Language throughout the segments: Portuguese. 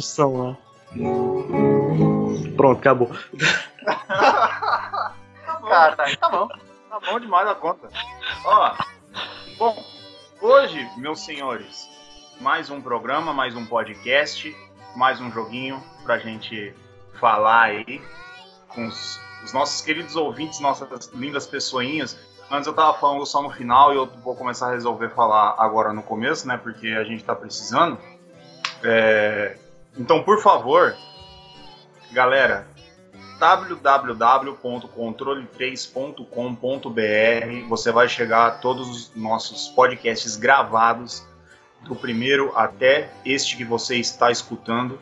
Violão. Evolução, né? Pronto, acabou. Tá bom, Cara, tá, tá bom. tá bom demais a conta. Ó, bom, hoje, meus senhores, mais um programa, mais um podcast, mais um joguinho pra gente falar aí com os, os nossos queridos ouvintes, nossas lindas pessoinhas. Antes eu tava falando só no final e eu vou começar a resolver falar agora no começo, né? Porque a gente tá precisando. É, Então, por favor, galera, www.controle3.com.br você vai chegar a todos os nossos podcasts gravados do primeiro até este que você está escutando.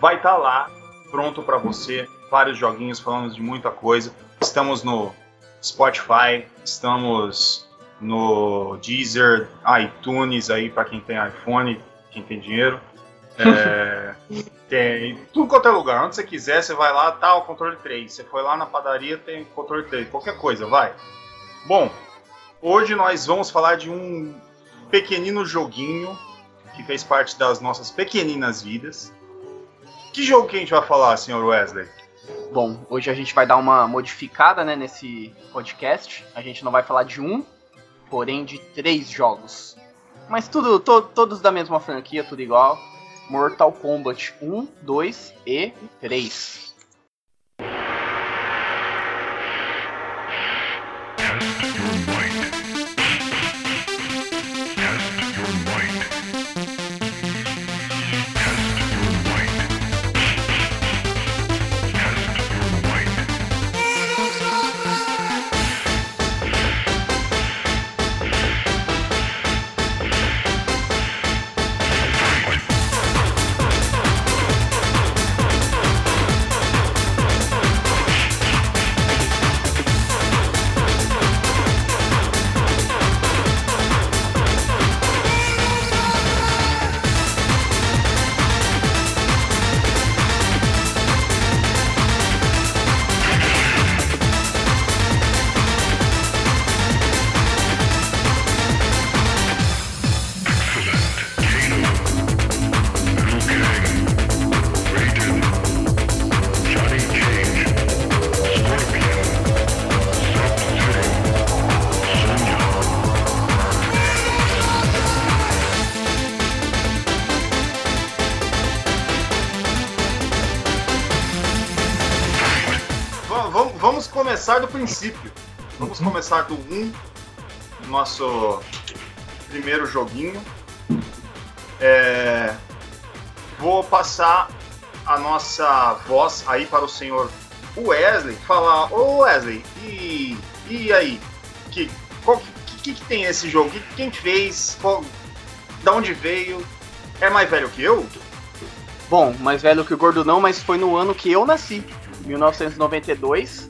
Vai estar lá pronto para você vários joguinhos falando de muita coisa. Estamos no Spotify estamos no Deezer iTunes aí para quem tem iPhone quem tem dinheiro é, tem tudo quanto é lugar. Onde você quiser, você vai lá, tá o controle 3. Você foi lá na padaria, tem controle 3. Qualquer coisa, vai. Bom, hoje nós vamos falar de um pequenino joguinho que fez parte das nossas pequeninas vidas. Que jogo que a gente vai falar, senhor Wesley? Bom, hoje a gente vai dar uma modificada né, nesse podcast. A gente não vai falar de um, porém de três jogos. Mas tudo, to- todos da mesma franquia, tudo igual. Mortal Kombat 1, 2 e 3. Princípio. Vamos começar do 1, nosso primeiro joguinho. É, Vou passar a nossa voz aí para o senhor Wesley falar, ô Wesley, e, e aí? Que, qual, que, que, tem esse jogo? Que- Quem fez? Qual, da onde veio? É mais velho que eu? Bom, mais velho que o Gordo não, mas foi no ano que eu nasci, 1992.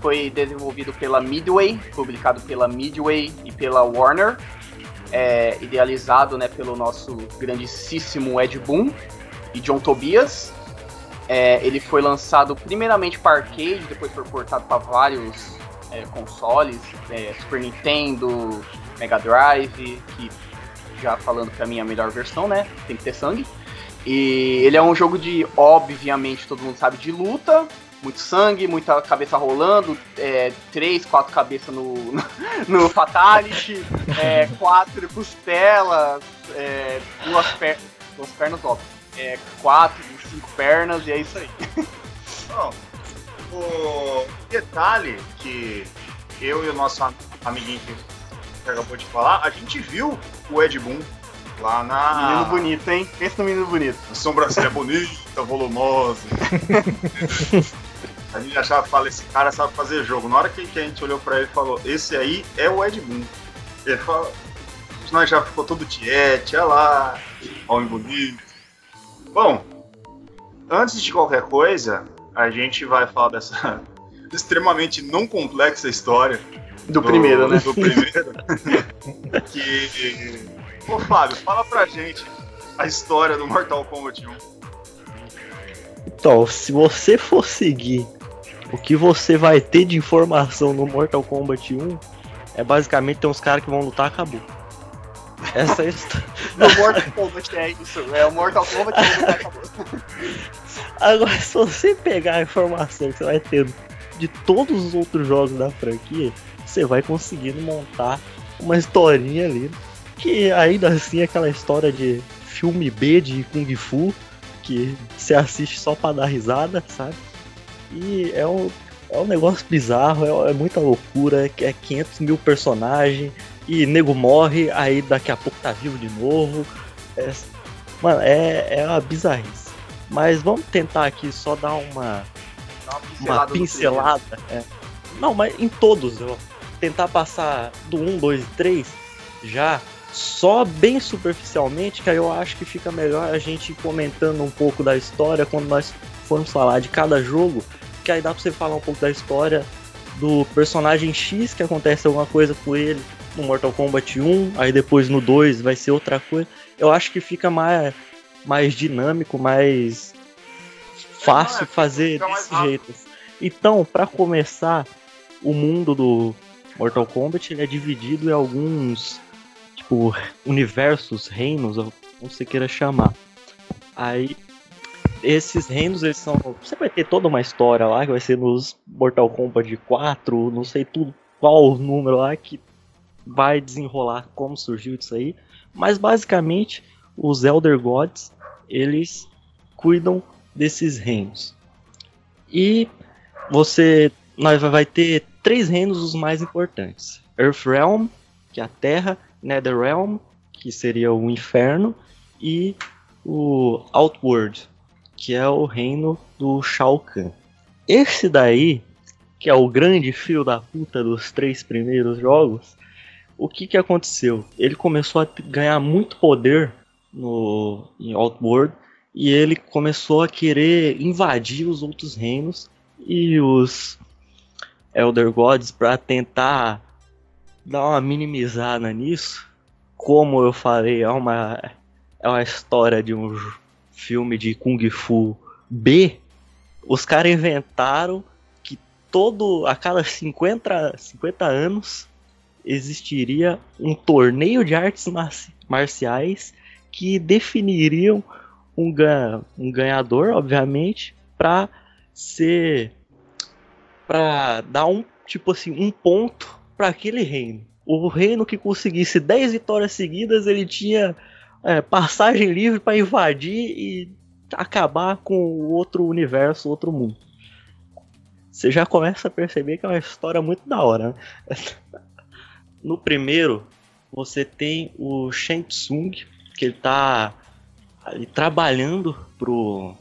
Foi desenvolvido pela Midway, publicado pela Midway e pela Warner. É, idealizado né, pelo nosso grandíssimo Ed Boon e John Tobias. É, ele foi lançado primeiramente para arcade, depois foi portado para vários é, consoles, é, Super Nintendo, Mega Drive, que já falando para mim é a melhor versão, né? Tem que ter sangue. E ele é um jogo de, obviamente, todo mundo sabe, de luta. Muito sangue, muita cabeça rolando, é, três, quatro cabeças no, no, no Fatality, é, quatro costelas, é, duas, per duas pernas, óbvio. É, quatro, cinco pernas, e é isso aí. Bom, o detalhe que eu e o nosso am- amiguinho que acabou de falar, a gente viu o Ed Boon lá na. Menino bonito, hein? Pensa no menino bonito. A sobrancelha bonita, volumosa. a gente achava, fala, esse cara sabe fazer jogo. Na hora que, a gente olhou pra ele e falou, esse aí é o Ed Boon. Ele falou, nós já ficou todo tiete, olha lá, homem bonito. Bom, antes de qualquer coisa, a gente vai falar dessa extremamente não complexa história. Do, primeiro, né? Do primeiro. que. Ô Fábio, fala pra gente a história do Mortal Kombat 1. Então, se você for seguir o que você vai ter de informação no Mortal Kombat 1, é basicamente tem uns caras que vão lutar acabou. Essa é a história. No Mortal Kombat é isso. É o Mortal Kombat que acabou. Agora, se você pegar a informação que você vai ter de todos os outros jogos da franquia, você vai conseguindo montar uma historinha ali. Que ainda assim é aquela história de filme B de Kung Fu, que você assiste só pra dar risada, sabe? E é um, é um negócio bizarro, é, é muita loucura, é 500 mil personagens, e nego morre, aí daqui a pouco tá vivo de novo. É, mano, é, é uma bizarrice. Mas vamos tentar aqui só dar uma, uma pincelada. É. Não, mas em todos, eu tentar passar do 1, 2 e 3 já só bem superficialmente, que aí eu acho que fica melhor a gente ir comentando um pouco da história quando nós formos falar de cada jogo, que aí dá pra você falar um pouco da história do personagem X, que acontece alguma coisa com ele no Mortal Kombat 1, aí depois no 2 vai ser outra coisa. Eu acho que fica mais, mais dinâmico, mais fácil fazer desse jeito. Então, para começar, o mundo do Mortal Kombat ele é dividido em alguns tipo universos, reinos, como você queira chamar. Aí esses reinos eles são, você vai ter toda uma história lá que vai ser nos Mortal Kombat 4, não sei tudo qual o número lá que vai desenrolar como surgiu isso aí, mas basicamente os Elder Gods eles cuidam desses reinos. E você nós vai ter três reinos os mais importantes: Earthrealm, que é a Terra, Netherrealm, que seria o Inferno, e o Outworld, que é o reino do Shao Kahn. Esse daí, que é o grande fio da puta dos três primeiros jogos, o que que aconteceu? Ele começou a ganhar muito poder no em Outworld e ele começou a querer invadir os outros reinos e os Elder Gods para tentar dar uma minimizada nisso. Como eu falei, é uma, é uma história de um filme de Kung Fu B. Os caras inventaram que todo a cada 50, 50 anos existiria um torneio de artes marciais que definiriam um, um ganhador, obviamente, para ser para dar um tipo assim um ponto para aquele reino. O reino que conseguisse 10 vitórias seguidas, ele tinha é, passagem livre para invadir e acabar com outro universo, outro mundo. Você já começa a perceber que é uma história muito da hora. Né? No primeiro, você tem o Shang Tsung, que ele tá ali trabalhando pro,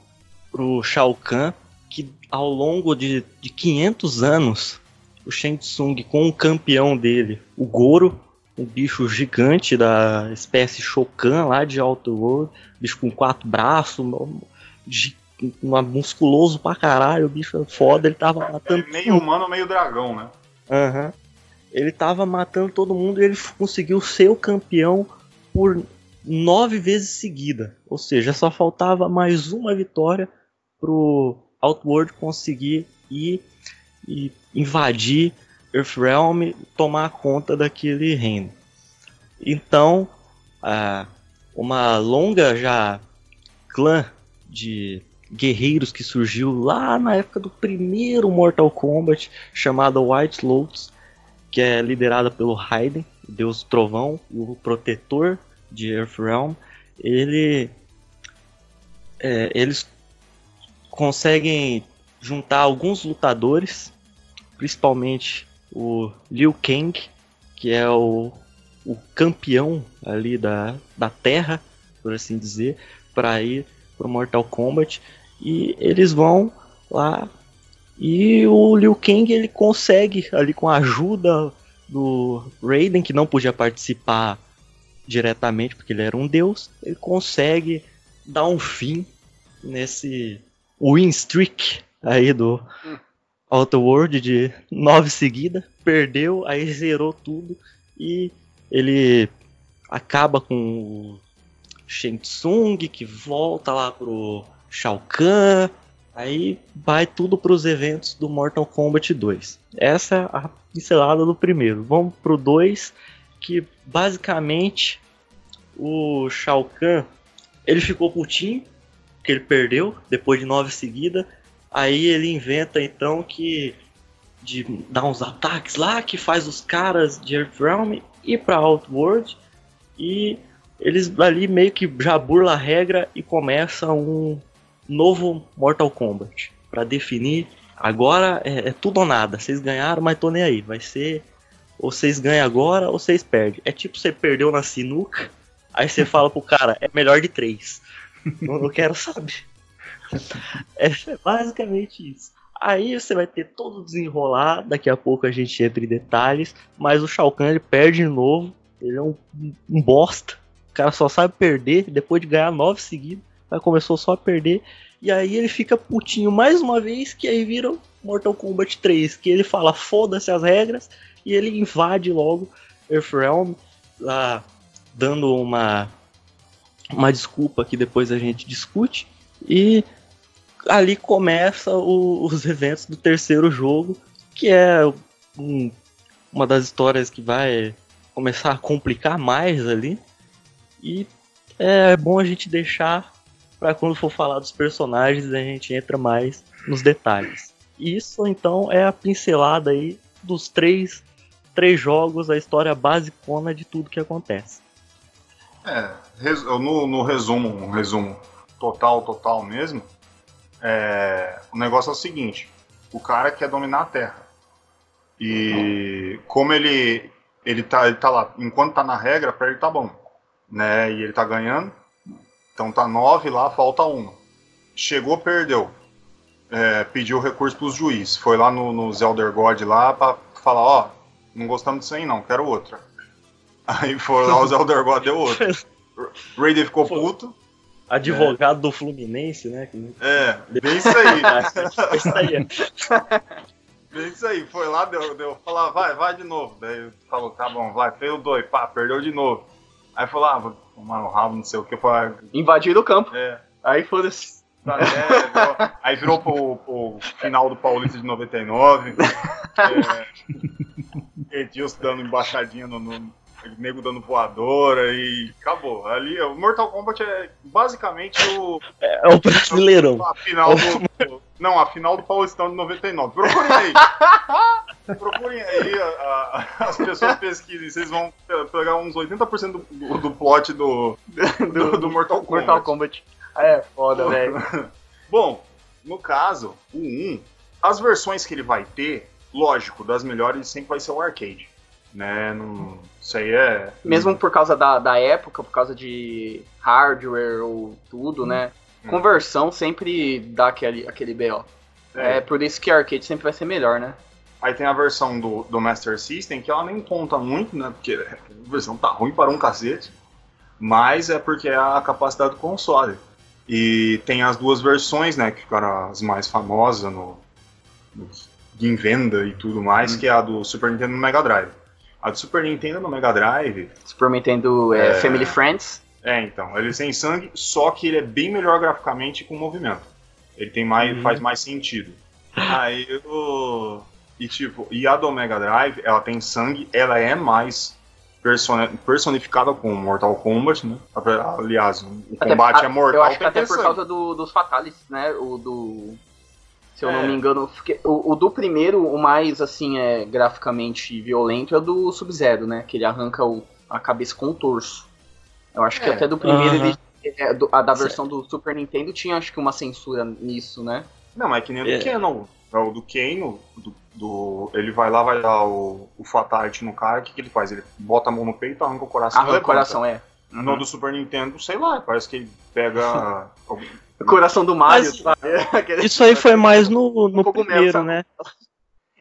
pro Shao Kahn que ao longo de, de 500 anos, o Shang Tsung com o campeão dele, o Goro, um bicho gigante da espécie Shokan lá de Outworld, bicho com quatro braços, uma, musculoso pra caralho, o bicho é foda, ele tava é matando. É meio humano, meio dragão, né? Aham. Uhum. Ele tava matando todo mundo e ele conseguiu ser o campeão por nove vezes seguida. Ou seja, só faltava mais uma vitória pro Outworld conseguir ir e invadir Earthrealm tomar conta daquele reino. Então, uma longa já clã de guerreiros que surgiu lá na época do primeiro Mortal Kombat, chamada White Lotus, que é liderada pelo Raiden, deus trovão, o protetor de Earthrealm. Ele, é, eles conseguem juntar alguns lutadores, principalmente o Liu Kang, que é o, o campeão ali da, da Terra, por assim dizer, para ir para Mortal Kombat. E eles vão lá e o Liu Kang ele consegue ali com a ajuda do Raiden, que não podia participar diretamente porque ele era um deus, ele consegue dar um fim nesse win streak aí do Hum. Outer World de nove seguidas, perdeu, aí zerou tudo e ele acaba com o Shang Tsung que volta lá pro Shao Kahn, aí vai tudo pros eventos do Mortal Kombat 2. Essa é a pincelada do primeiro. Vamos pro 2, que basicamente o Shao Kahn ele ficou putinho que ele perdeu depois de nove seguidas. Aí ele inventa então que de dar uns ataques lá que faz os caras de Earthrealm ir para Outworld e eles ali meio que já burla a regra e começa um novo Mortal Kombat para definir agora é, é tudo ou nada. Vocês ganharam, mas tô nem aí. Vai ser ou vocês ganham agora ou vocês perdem. É tipo você perdeu na sinuca, aí você fala pro cara é melhor de três. Não, não quero saber. É basicamente isso. Aí você vai ter todo o desenrolar, daqui a pouco a gente entra em detalhes, mas o Shao Kahn ele perde de novo, ele é um, um bosta, o cara só sabe perder, depois de ganhar nove seguidos, aí começou só a perder, e aí ele fica putinho mais uma vez, que aí vira Mortal Kombat 3, que ele fala foda-se as regras, e ele invade logo Earthrealm, lá dando uma, uma desculpa que depois a gente discute, e ali começa o- os eventos do terceiro jogo, que é um- uma das histórias que vai começar a complicar mais ali. E é bom a gente deixar para quando for falar dos personagens a gente entra mais nos detalhes. Isso então é a pincelada aí dos três, três jogos, a história basicona de tudo que acontece. É, no, no resumo, um resumo total, total mesmo, é, o negócio é o seguinte: o cara quer dominar a Terra. E como ele ele tá, ele tá lá, enquanto tá na regra, pra ele tá bom. Né? E ele tá ganhando. Então tá nove lá, falta uma. Chegou, perdeu. É, pediu recurso pros juízes. Foi lá no, no Zelder God lá pra falar, ó, não gostamos disso aí não, quero outra. Aí foi lá o Zelder God deu outra. Raider ficou puto. Advogado do Fluminense, né? É, bem isso aí. É isso aí. Bem isso aí. Foi lá, deu, deu falar, vai, vai de novo. Daí falou, tá bom, vai, fez o dois, pá, perdeu de novo. Aí falou, ah, vou tomar no rabo, não sei o que. Foi, Invadiram o campo. é, Aí foda-se. tá, é, aí virou pro, pro final do Paulista de 99. É, Edilson dando embaixadinha no, no nego dando voadora e acabou. Ali, o Mortal Kombat é basicamente o, É o brasileirão. A final do, do- Não, a final do Paulistão de 99. Procurem aí. Procurem aí. a- a- as pessoas pesquisem. Vocês vão pe- pegar uns 80% do, do, do plot do, do, do Mortal Kombat. Mortal Kombat. É, foda, velho. Bom, no caso, o 1, as versões que ele vai ter, lógico, das melhores sempre vai ser o arcade. Né? Não, isso aí é. Mesmo por causa da, da época, por causa de hardware ou tudo, né? Hum. Conversão sempre dá aquele, aquele BO. É. É, por isso que arcade sempre vai ser melhor, né? Aí tem a versão do, do Master System, que ela nem conta muito, né? Porque a versão tá ruim para um cacete. Mas é porque é a capacidade do console. E tem as duas versões, né? Que ficaram as mais famosas no, no- em venda e tudo mais, Hum. que é a do Super Nintendo no Mega Drive. A do Super Nintendo no Mega Drive, Super Nintendo é, É. Family Friends. é então, ele sem sangue, só que ele é bem melhor graficamente com movimento. Ele tem mais, Uhum. faz mais sentido. Aí o. E tipo, e a do Mega Drive, ela tem sangue, ela é mais personi- personificada com Mortal Kombat, né? Aliás, o Até- combate a- é mortal. Eu acho que tem até por sangue. causa do- dos Fatalities, né? O do. Se eu não É. me engano, o, o do primeiro, o mais assim, é graficamente violento é o do Sub-Zero, né? Que ele arranca o- a cabeça com o torso. Eu acho que É. até do primeiro Aham. ele. é, do- a da versão do Super Nintendo tinha acho que uma censura nisso, né? Não, é que nem o do É. Kano. É o do Kano, do, do- ele vai lá, vai dar o, o Fatality no cara, o que, que ele faz? Ele bota a mão no peito, arranca o coração e Arranca o coração, é. No do Super Nintendo, sei lá, parece que ele pega. O coração do Mario, Mas- Isso aí foi mais no, no primeiro, sabe? né?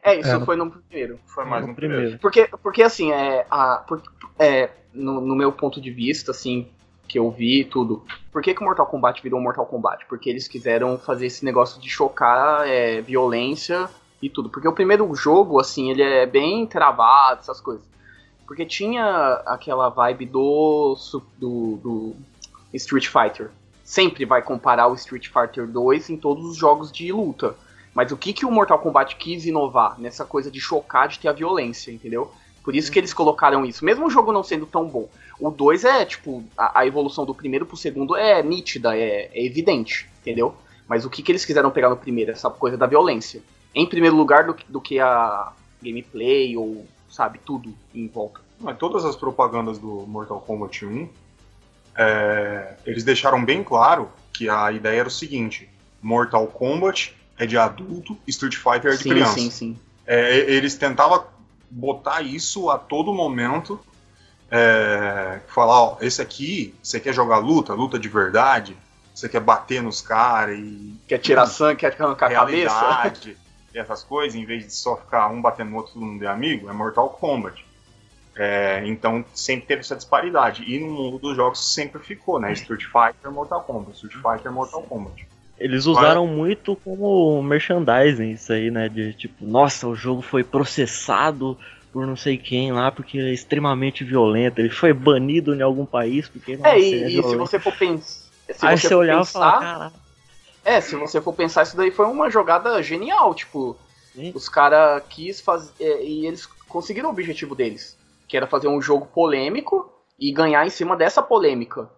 É, isso É, foi no primeiro. Foi mais no no primeiro. primeiro. Porque, porque assim, é, a, por- é, no, no meu ponto de vista, assim, que eu vi tudo. Por que, que o Mortal Kombat virou Mortal Kombat? Porque eles quiseram fazer esse negócio de chocar é, violência e tudo. Porque o primeiro jogo, assim, ele é bem travado, essas coisas. Porque tinha aquela vibe do, do, do Street Fighter. Sempre vai comparar o Street Fighter 2 em todos os jogos de luta. Mas o que, que o Mortal Kombat quis inovar? Nessa coisa de chocar, de ter a violência, entendeu? Por isso que eles colocaram isso. Mesmo o jogo não sendo tão bom. O 2 é, tipo, a, a, evolução do primeiro pro segundo é nítida, é, é evidente, entendeu? Mas o que, que eles quiseram pegar no primeiro? Essa coisa da violência. Em primeiro lugar do, do que a gameplay ou, sabe, tudo em volta. Mas todas as propagandas do Mortal Kombat 1, é, eles deixaram bem claro que a ideia era o seguinte: Mortal Kombat é de adulto, Street Fighter é de sim, criança. Sim, sim, é, eles tentavam botar isso a todo momento. É, falar, ó, esse aqui, você quer jogar luta, luta de verdade, você quer bater nos caras e. Quer tirar sangue, quer arrancar a cabeça. e essas coisas, em vez de só ficar um batendo no outro, todo mundo é amigo, é Mortal Kombat. É, então sempre teve essa disparidade. E no mundo dos jogos sempre ficou, né? Street Fighter, Mortal Kombat, Street Fighter, Mortal Kombat. Eles usaram muito como merchandising isso aí, né? De tipo, nossa, o jogo foi processado por não sei quem lá porque é extremamente violento. Ele foi banido em algum país porque nossa, É, e, é e se você for pensar. Aí você, olhar e falar, caralho. É, se você for pensar, isso daí foi uma jogada genial. Tipo, Sim. os caras quis fazer. É, e eles conseguiram o objetivo deles. Que era fazer um jogo polêmico e ganhar em cima dessa polêmica.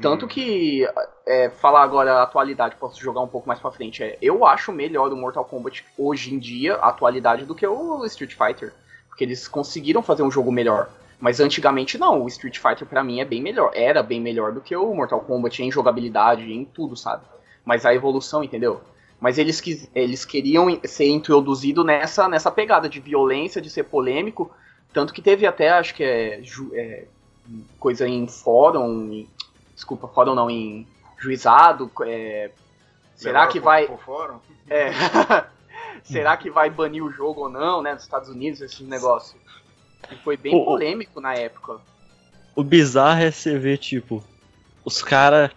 Tanto hum. que, é, falar agora a atualidade, posso jogar um pouco mais pra frente, é, eu acho melhor o Mortal Kombat hoje em dia, a atualidade, do que o Street Fighter. Porque eles conseguiram fazer um jogo melhor. Mas antigamente não, o Street Fighter para mim é bem melhor, era bem melhor do que o Mortal Kombat em jogabilidade, em tudo, sabe? Mas a evolução, entendeu? Mas eles, quis, eles queriam ser introduzido nessa, nessa pegada de violência, de ser polêmico, tanto que teve até, acho que é, é coisa em fórum, desculpa, fórum não, em juizado, é, será que vai... É, será que vai banir o jogo ou não, né, nos Estados Unidos, esse negócio. E foi bem o, polêmico na época. O bizarro é você ver, tipo, os caras.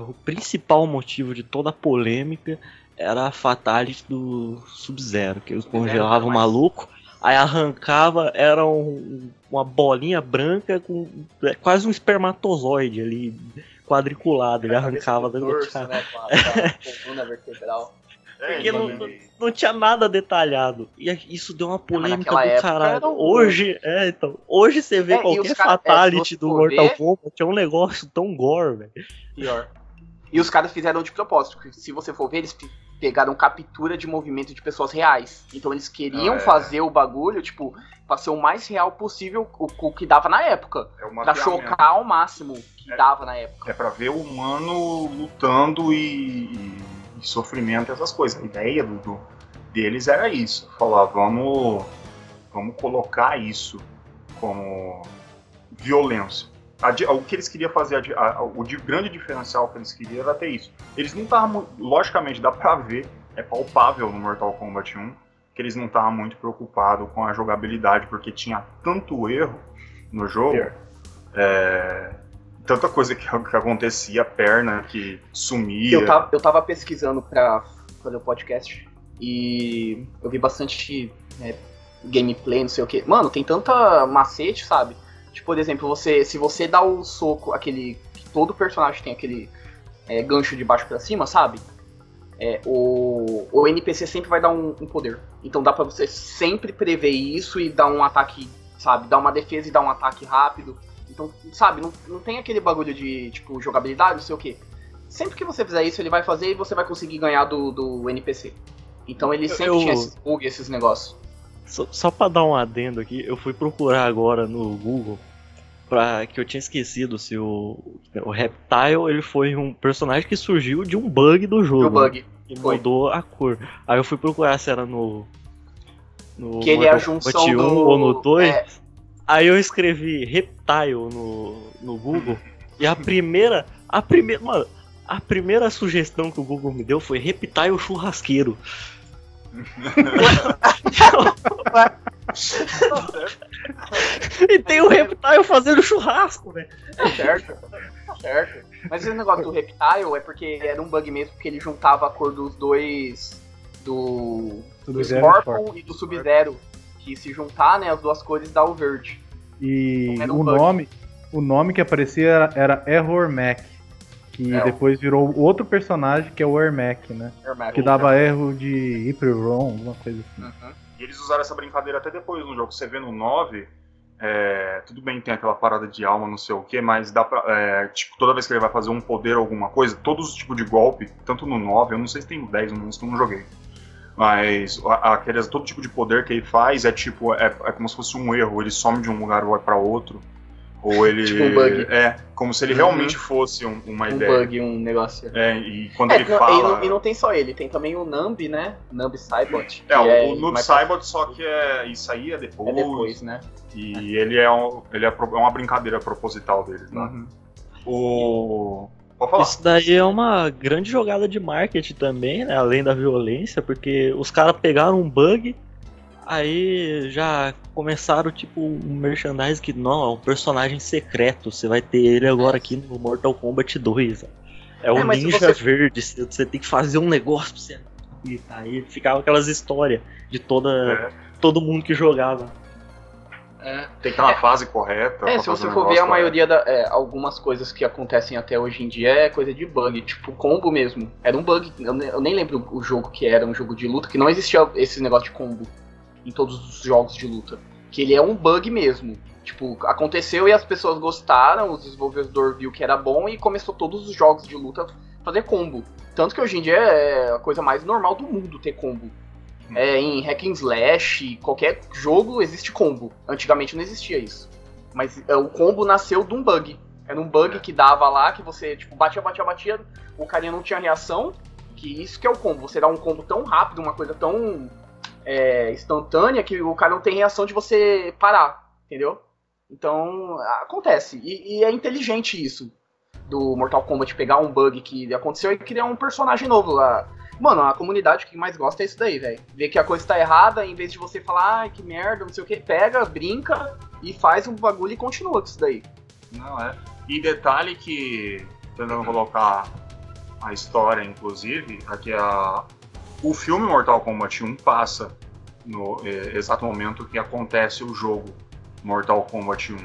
O principal motivo de toda a polêmica era a fatality do Sub-Zero, que eles congelavam o maluco, aí arrancava, era um, uma bolinha branca com é, quase um espermatozoide ali, quadriculado, ele arrancava da dorso, né, com a, com a coluna vertebral. É, Porque não, não, não, tinha nada detalhado. E isso deu uma polêmica do caralho. Hoje, é, então. Hoje você vê é, qualquer fatality é, do Mortal ver... Kombat é um negócio tão gore, velho. Pior. E os caras fizeram de propósito. Se você for ver, eles pegaram captura de movimento de pessoas reais. Então eles queriam é. fazer o bagulho, tipo, pra ser o mais real possível o, o que dava na época. É pra chocar ao máximo que é, dava na época. É pra ver o humano lutando e, e sofrimento, essas coisas. A ideia do, do, deles era isso. Falar, vamos, vamos colocar isso como violência. A, o que eles queriam fazer, a, o de, grande diferencial que eles queriam era ter isso. Eles não estavam, logicamente, dá pra ver, é palpável no Mortal Kombat 1, que eles não estavam muito preocupados com a jogabilidade, porque tinha tanto erro no jogo. É, tanta coisa que, que acontecia, perna que sumia. Eu tava, eu tava pesquisando pra fazer o podcast e eu vi bastante né, gameplay, não sei o que. Mano, tem tanta macete, sabe? Tipo, por exemplo, você, se você dá o soco, aquele. Todo personagem tem aquele é, gancho de baixo para cima, sabe? É, o, o NPC sempre vai dar um, um poder. Então dá para você sempre prever isso e dar um ataque, sabe? Dar uma defesa e dar um ataque rápido. Então, sabe, não, não tem aquele bagulho de, tipo, jogabilidade, não sei o quê. Sempre que você fizer isso, ele vai fazer e você vai conseguir ganhar do, do NPC. Então ele sempre eu, tinha esses bugs, esses negócios. Só, só pra dar um adendo aqui, eu fui procurar agora no Google pra, que eu tinha esquecido se o, o Reptile ele foi um personagem que surgiu de um bug do jogo. Do bug. E mudou a cor. Aí eu fui procurar se era no. no que ele é a junção 1 do... ou no 2. É, Aí eu escrevi Reptile no, no Google e a primeira. A primeira. Mano, a primeira sugestão que o Google me deu foi Reptile churrasqueiro. e tem o Reptile fazendo churrasco, velho. É certo. certo. Mas esse negócio do Reptile é porque era um bug mesmo, porque ele juntava a cor dos dois. Do. Do Sub-Zero Scorpion e do Sub-Zero. Que se juntar, né, as duas cores dá o verde. E Era um o bug. nome, o nome que aparecia era, era Error Mac, que É, depois virou outro personagem que é o Ermac, né? Ermac. Que dava erro de Hyper-ROM, alguma coisa assim. Uhum. E eles usaram essa brincadeira até depois no jogo. Você vê no 9, é, tudo bem, tem aquela parada de alma, não sei o que, mas dá pra. é, tipo, toda vez que ele vai fazer um poder ou alguma coisa, todos os tipos de golpe, tanto no 9, eu não sei se tem no 10, no 11 que eu não joguei. Mas aqueles, todo tipo de poder que ele faz é tipo, é, é como se fosse um erro, ele some de um lugar e vai pra outro. Ou ele. Tipo um bug. É, como se ele Uhum. realmente fosse um- uma Um ideia. bug, um negócio. É, e quando É, ele não- e, fala. não, e não tem só ele, tem também o Nambi, né? Nambi Cybot. É, que o, o Noob Saibot, só que é, isso aí é depois. É depois, né? E ele é, um, ele é é uma brincadeira proposital dele, tá? Uhum. O. Pode falar. Isso daí é uma grande jogada de marketing também, né? Além da violência, porque os caras pegaram um bug, aí já começaram tipo um merchandise que não, é um personagem secreto. Você vai ter ele agora aqui no Mortal Kombat 2. ó. É o É, se ninja você- verde, você tem que fazer um negócio pra você. E aí ficava aquelas histórias de toda, É, todo mundo que jogava. É. tem que estar na fase correta. É, se você o for ver a maioria da. é, algumas coisas que acontecem até hoje em dia é coisa de bug, tipo combo mesmo. Era um bug, eu, ne- eu nem lembro o jogo que era, um jogo de luta, que não existia esse negócio de combo em todos os jogos de luta. Que ele é um bug mesmo. Tipo, aconteceu e as pessoas gostaram, o desenvolvedor viu que era bom e começou todos os jogos de luta a fazer combo. Tanto que hoje em dia é a coisa mais normal do mundo ter combo. É, em hack and slash, qualquer jogo existe combo. Antigamente não existia isso. Mas é, o combo nasceu de um bug. Era um bug É. que dava lá, que você, tipo, batia, batia, batia, o carinha não tinha reação. Que isso que é o combo. Você dá um combo tão rápido, uma coisa tão é, instantânea, que o cara não tem reação de você parar, entendeu? Então, acontece. E, e é inteligente isso. Do Mortal Kombat pegar um bug que aconteceu e criar um personagem novo lá. Mano, a comunidade que mais gosta é isso daí, velho. Ver que a coisa tá errada, em vez de você falar, ai, que merda, não sei o que, pega, brinca e faz um bagulho e continua com isso daí. Não, é. E detalhe que, tentando colocar a história, inclusive, aqui a, o filme Mortal Kombat 1 passa no é, exato momento que acontece o jogo Mortal Kombat 1.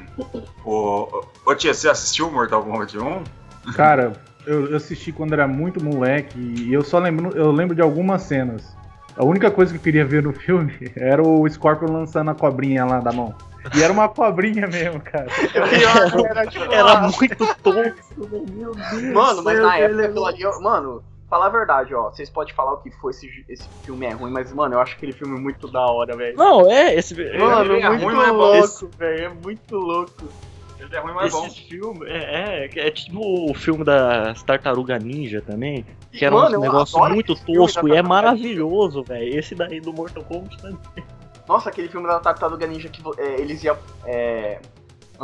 O, ô tia, você assistiu Mortal Kombat 1? Cara, eu eu assisti quando era muito moleque e eu só lembro, eu lembro de algumas cenas. A única coisa que eu queria ver no filme era o Scorpion lançando a cobrinha lá da mão. E era uma cobrinha mesmo, cara. Pior, era, tipo, Era ah, muito tosco, velho. meu Deus. Mano, mas na época velho. aquilo ali, eu- mano, falar a verdade, ó. Vocês podem falar o que foi esse, esse filme é ruim, mas, mano, eu acho aquele filme muito da hora, velho. Não, é, esse. Mano, ele é muito ruim, mas é bom. louco, velho. É muito louco. Ele é ruim, mas é bom. Esse filme é, é, é tipo o filme da Tartaruga Ninja também, que era Mano, um negócio muito tosco e é maravilhoso, velho. Esse daí do Mortal Kombat também. Nossa, aquele filme da Tartaruga Ninja que é, eles iam. É,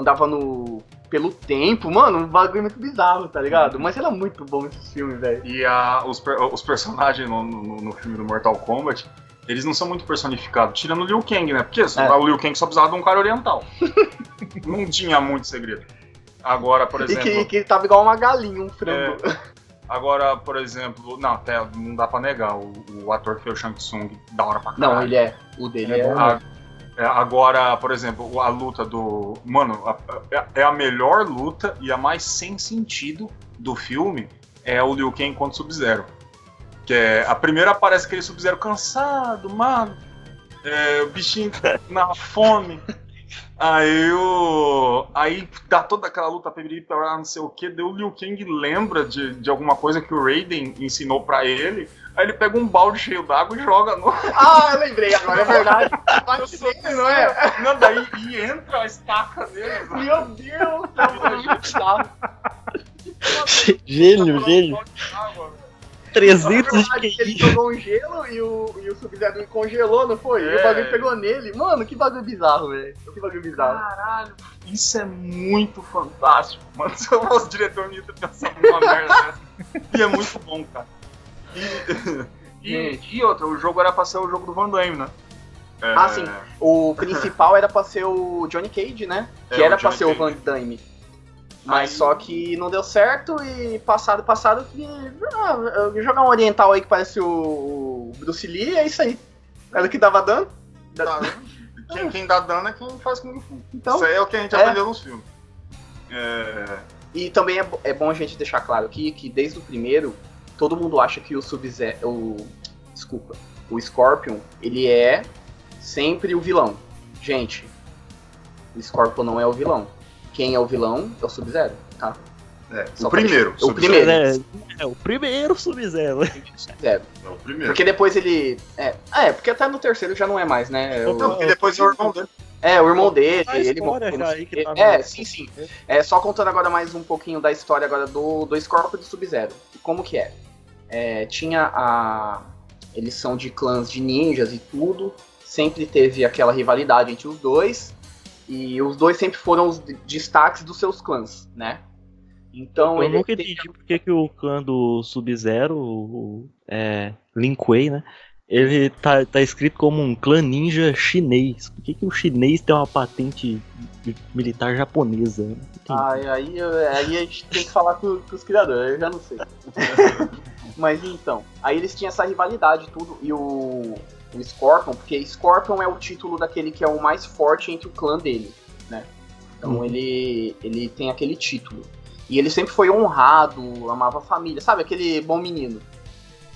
andava no. pelo tempo, mano, um bagulho muito bizarro, tá ligado? Mas era muito bom esse filme, velho. E a- os, os personagens no, no- no filme do Mortal Kombat, eles não são muito personificados, tirando o Liu Kang, né? Porque É. o Liu Kang só precisava de um cara oriental. não tinha muito segredo. Agora, por E exemplo. que, que tava igual uma galinha, um frango. Agora, por exemplo, não, até não dá pra negar, o, o ator que fez o Shang Tsung, da hora pra caralho. Não, ele é. O dele É é. bom. A- é, agora, por exemplo, a luta do. Mano, a- a- é a melhor luta e a mais sem sentido do filme é o Liu Kang contra o Sub-Zero. Que é. A primeira aparece aquele Sub-Zero cansado, mano. É, o bichinho na fome. Aí o. Aí dá toda aquela luta pra não sei o que. Daí o Liu Kang lembra de, de alguma coisa que o Raiden ensinou pra ele. Aí ele pega um balde cheio d'água e joga no, Ah, eu lembrei agora, é verdade. Bate nele, não é? Não, daí e entra a estaca dele. sabe? Meu Deus, tá bizarro. Gênio, gênio. Água, velho. 300 de Ele jogou um gelo e o, e o Sub-Zero congelou, não foi? E É. o bagulho pegou nele. Mano, que bagulho bizarro, velho. Que bagulho bizarro. Caralho, isso é muito fantástico, mano. Se eu fosse diretor, eu ia ter pensado numa merda dessa. E é muito bom, cara. E, e, e outra, o jogo era pra ser o jogo do Van Damme, né? É, Ah, sim. O principal era pra ser o Johnny Cage, né? Que É, era o pra ser o Cage. Van Damme. Mas Aí- só que não deu certo e passado, passado, que. Ah, jogar um oriental aí que parece o Bruce Lee, é isso aí. Era o que dava dano. Quem, quem dá dano é quem faz Kung Fu. Então, Isso aí é o que a gente é. aprendeu nos filmes. É, E também é, é bom a gente deixar claro aqui que desde o primeiro, todo mundo acha que o Sub-Zero. O, desculpa. O Scorpion, ele é sempre o vilão. Gente, o Scorpion não é o vilão. Quem é o vilão é o Sub-Zero, tá? é, Só o primeiro. deixar- o primeiro. É, é o primeiro Sub-Zero. Sub-Zero. É o primeiro. Porque depois ele. É, ah, é, porque até no terceiro já não é mais, né? O- Não, porque depois é o irmão dele. é, o irmão dele, A ele história morreu, já aí que tá É, sim, sim. É, só contando agora mais um pouquinho da história agora do, do Scorpion e do Sub-Zero. Como que é? É, Tinha a... Eles são de clãs de ninjas e tudo. Sempre teve aquela rivalidade entre os dois. E os dois sempre foram os de- destaques dos seus clãs, né? Então Eu ele nunca tem- entendi por que, que o clã do Sub-Zero, o é, Lin Kuei, né? Ele tá, tá escrito como um clã ninja chinês. Por que, que o chinês tem uma patente militar japonesa? Entendi. Aí, aí, aí a gente tem que falar com, com os criadores, eu já não sei. Mas então, aí eles tinham essa rivalidade e tudo, e o, o Scorpion, porque Scorpion é o título daquele que é o mais forte entre o clã dele, né? Então Uhum. ele, ele tem aquele título. E ele sempre foi honrado, amava a família, sabe? Aquele bom menino.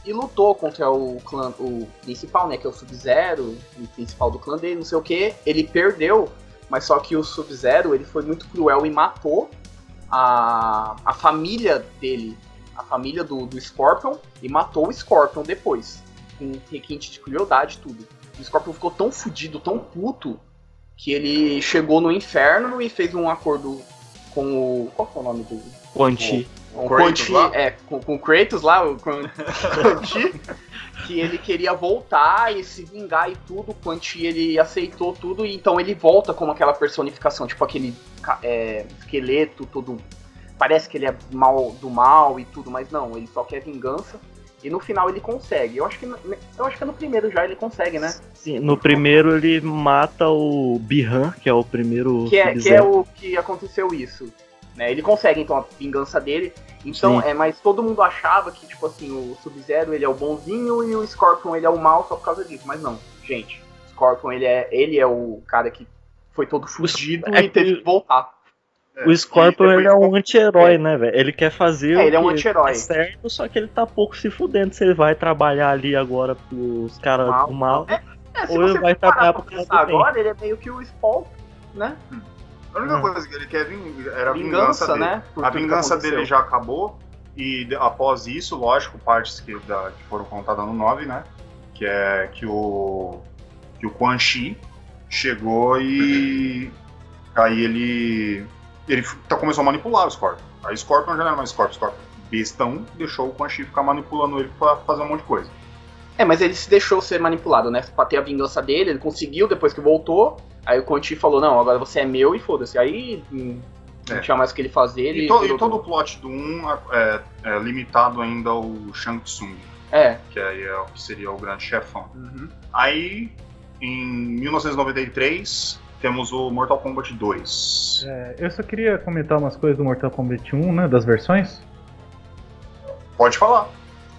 E lutou contra o clã, o principal, né? Que é o Sub-Zero, o principal do clã dele, não sei o que. Ele perdeu, mas só que o Sub-Zero, ele foi muito cruel e matou a, a família dele, a família do, do Scorpion, e matou o Scorpion depois. Com requinte de crueldade e tudo. O Scorpion ficou tão fudido, tão puto, que ele chegou no inferno e fez um acordo com o. Qual que é o nome dele? Quan Chi. Com o Kratos Quan Chi, lá? é, com, com o Kratos lá, o Quan Quan Chi, que ele queria voltar e se vingar e tudo, o Quan Chi ele aceitou tudo, e então ele volta como aquela personificação, tipo aquele é, esqueleto todo, parece que ele é mal do mal e tudo, mas não, ele só quer vingança, e no final ele consegue, eu acho que, eu acho que no primeiro já ele consegue, né? Sim, no primeiro ele mata o Bihan, que é o primeiro que é, que é o que aconteceu isso. Né? Ele consegue, então, a vingança dele. Então, Sim. é, mas todo mundo achava que, tipo assim, o Sub-Zero ele é o bonzinho e o Scorpion ele é o mal só por causa disso. Mas não, gente. O Scorpion ele é, ele é o cara que foi todo fugido é e teve que voltar. É, O Scorpion e ele é um anti-herói, né, velho? Ele quer fazer É, o ele é um anti-herói. tá certo, só que ele tá pouco se fudendo se ele vai trabalhar ali agora pros caras do mal. É, se Ou ele vai trabalhar pro cara do bem. agora, ele é meio que o Spawn, né? A única Hum. coisa que ele quer ving- era a vingança, Vingança, dele. né? A vingança dele já acabou. E após isso, lógico, partes que, da- que foram contadas no 9, né? Que é que o. Que o Quan Chi chegou e. Aí ele. Ele tá- começou a manipular o Scorpion. Aí o Scorpion já não era mais Scorpion, o Scorpion bestão deixou o Quan Chi ficar manipulando ele pra fazer um monte de coisa. É, mas ele se deixou ser manipulado, né? Pra ter a vingança dele, ele conseguiu depois que voltou. Aí o Conti falou, não, agora você é meu e foda-se. Aí hum, não É. tinha mais o que ele fazer. Ele E, to- e todo o plot do 1 é, é limitado ainda ao Shang Tsung, É. que aí é o que seria o grande chefão. Uhum. Aí, em 1993, temos o Mortal Kombat 2. É, eu só queria comentar umas coisas do Mortal Kombat 1, né? Das versões. Pode falar.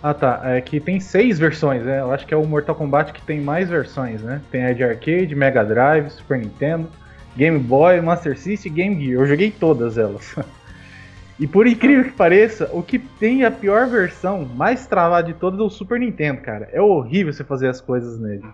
Ah tá, é que tem seis versões, né? Eu acho que é o Mortal Kombat que tem mais versões, né? Tem a de arcade, Mega Drive, Super Nintendo, Game Boy, Master System e Game Gear. Eu joguei todas elas. E por incrível que pareça, o que tem a pior versão, mais travada de todas, é o Super Nintendo, cara. É horrível você fazer as coisas nele.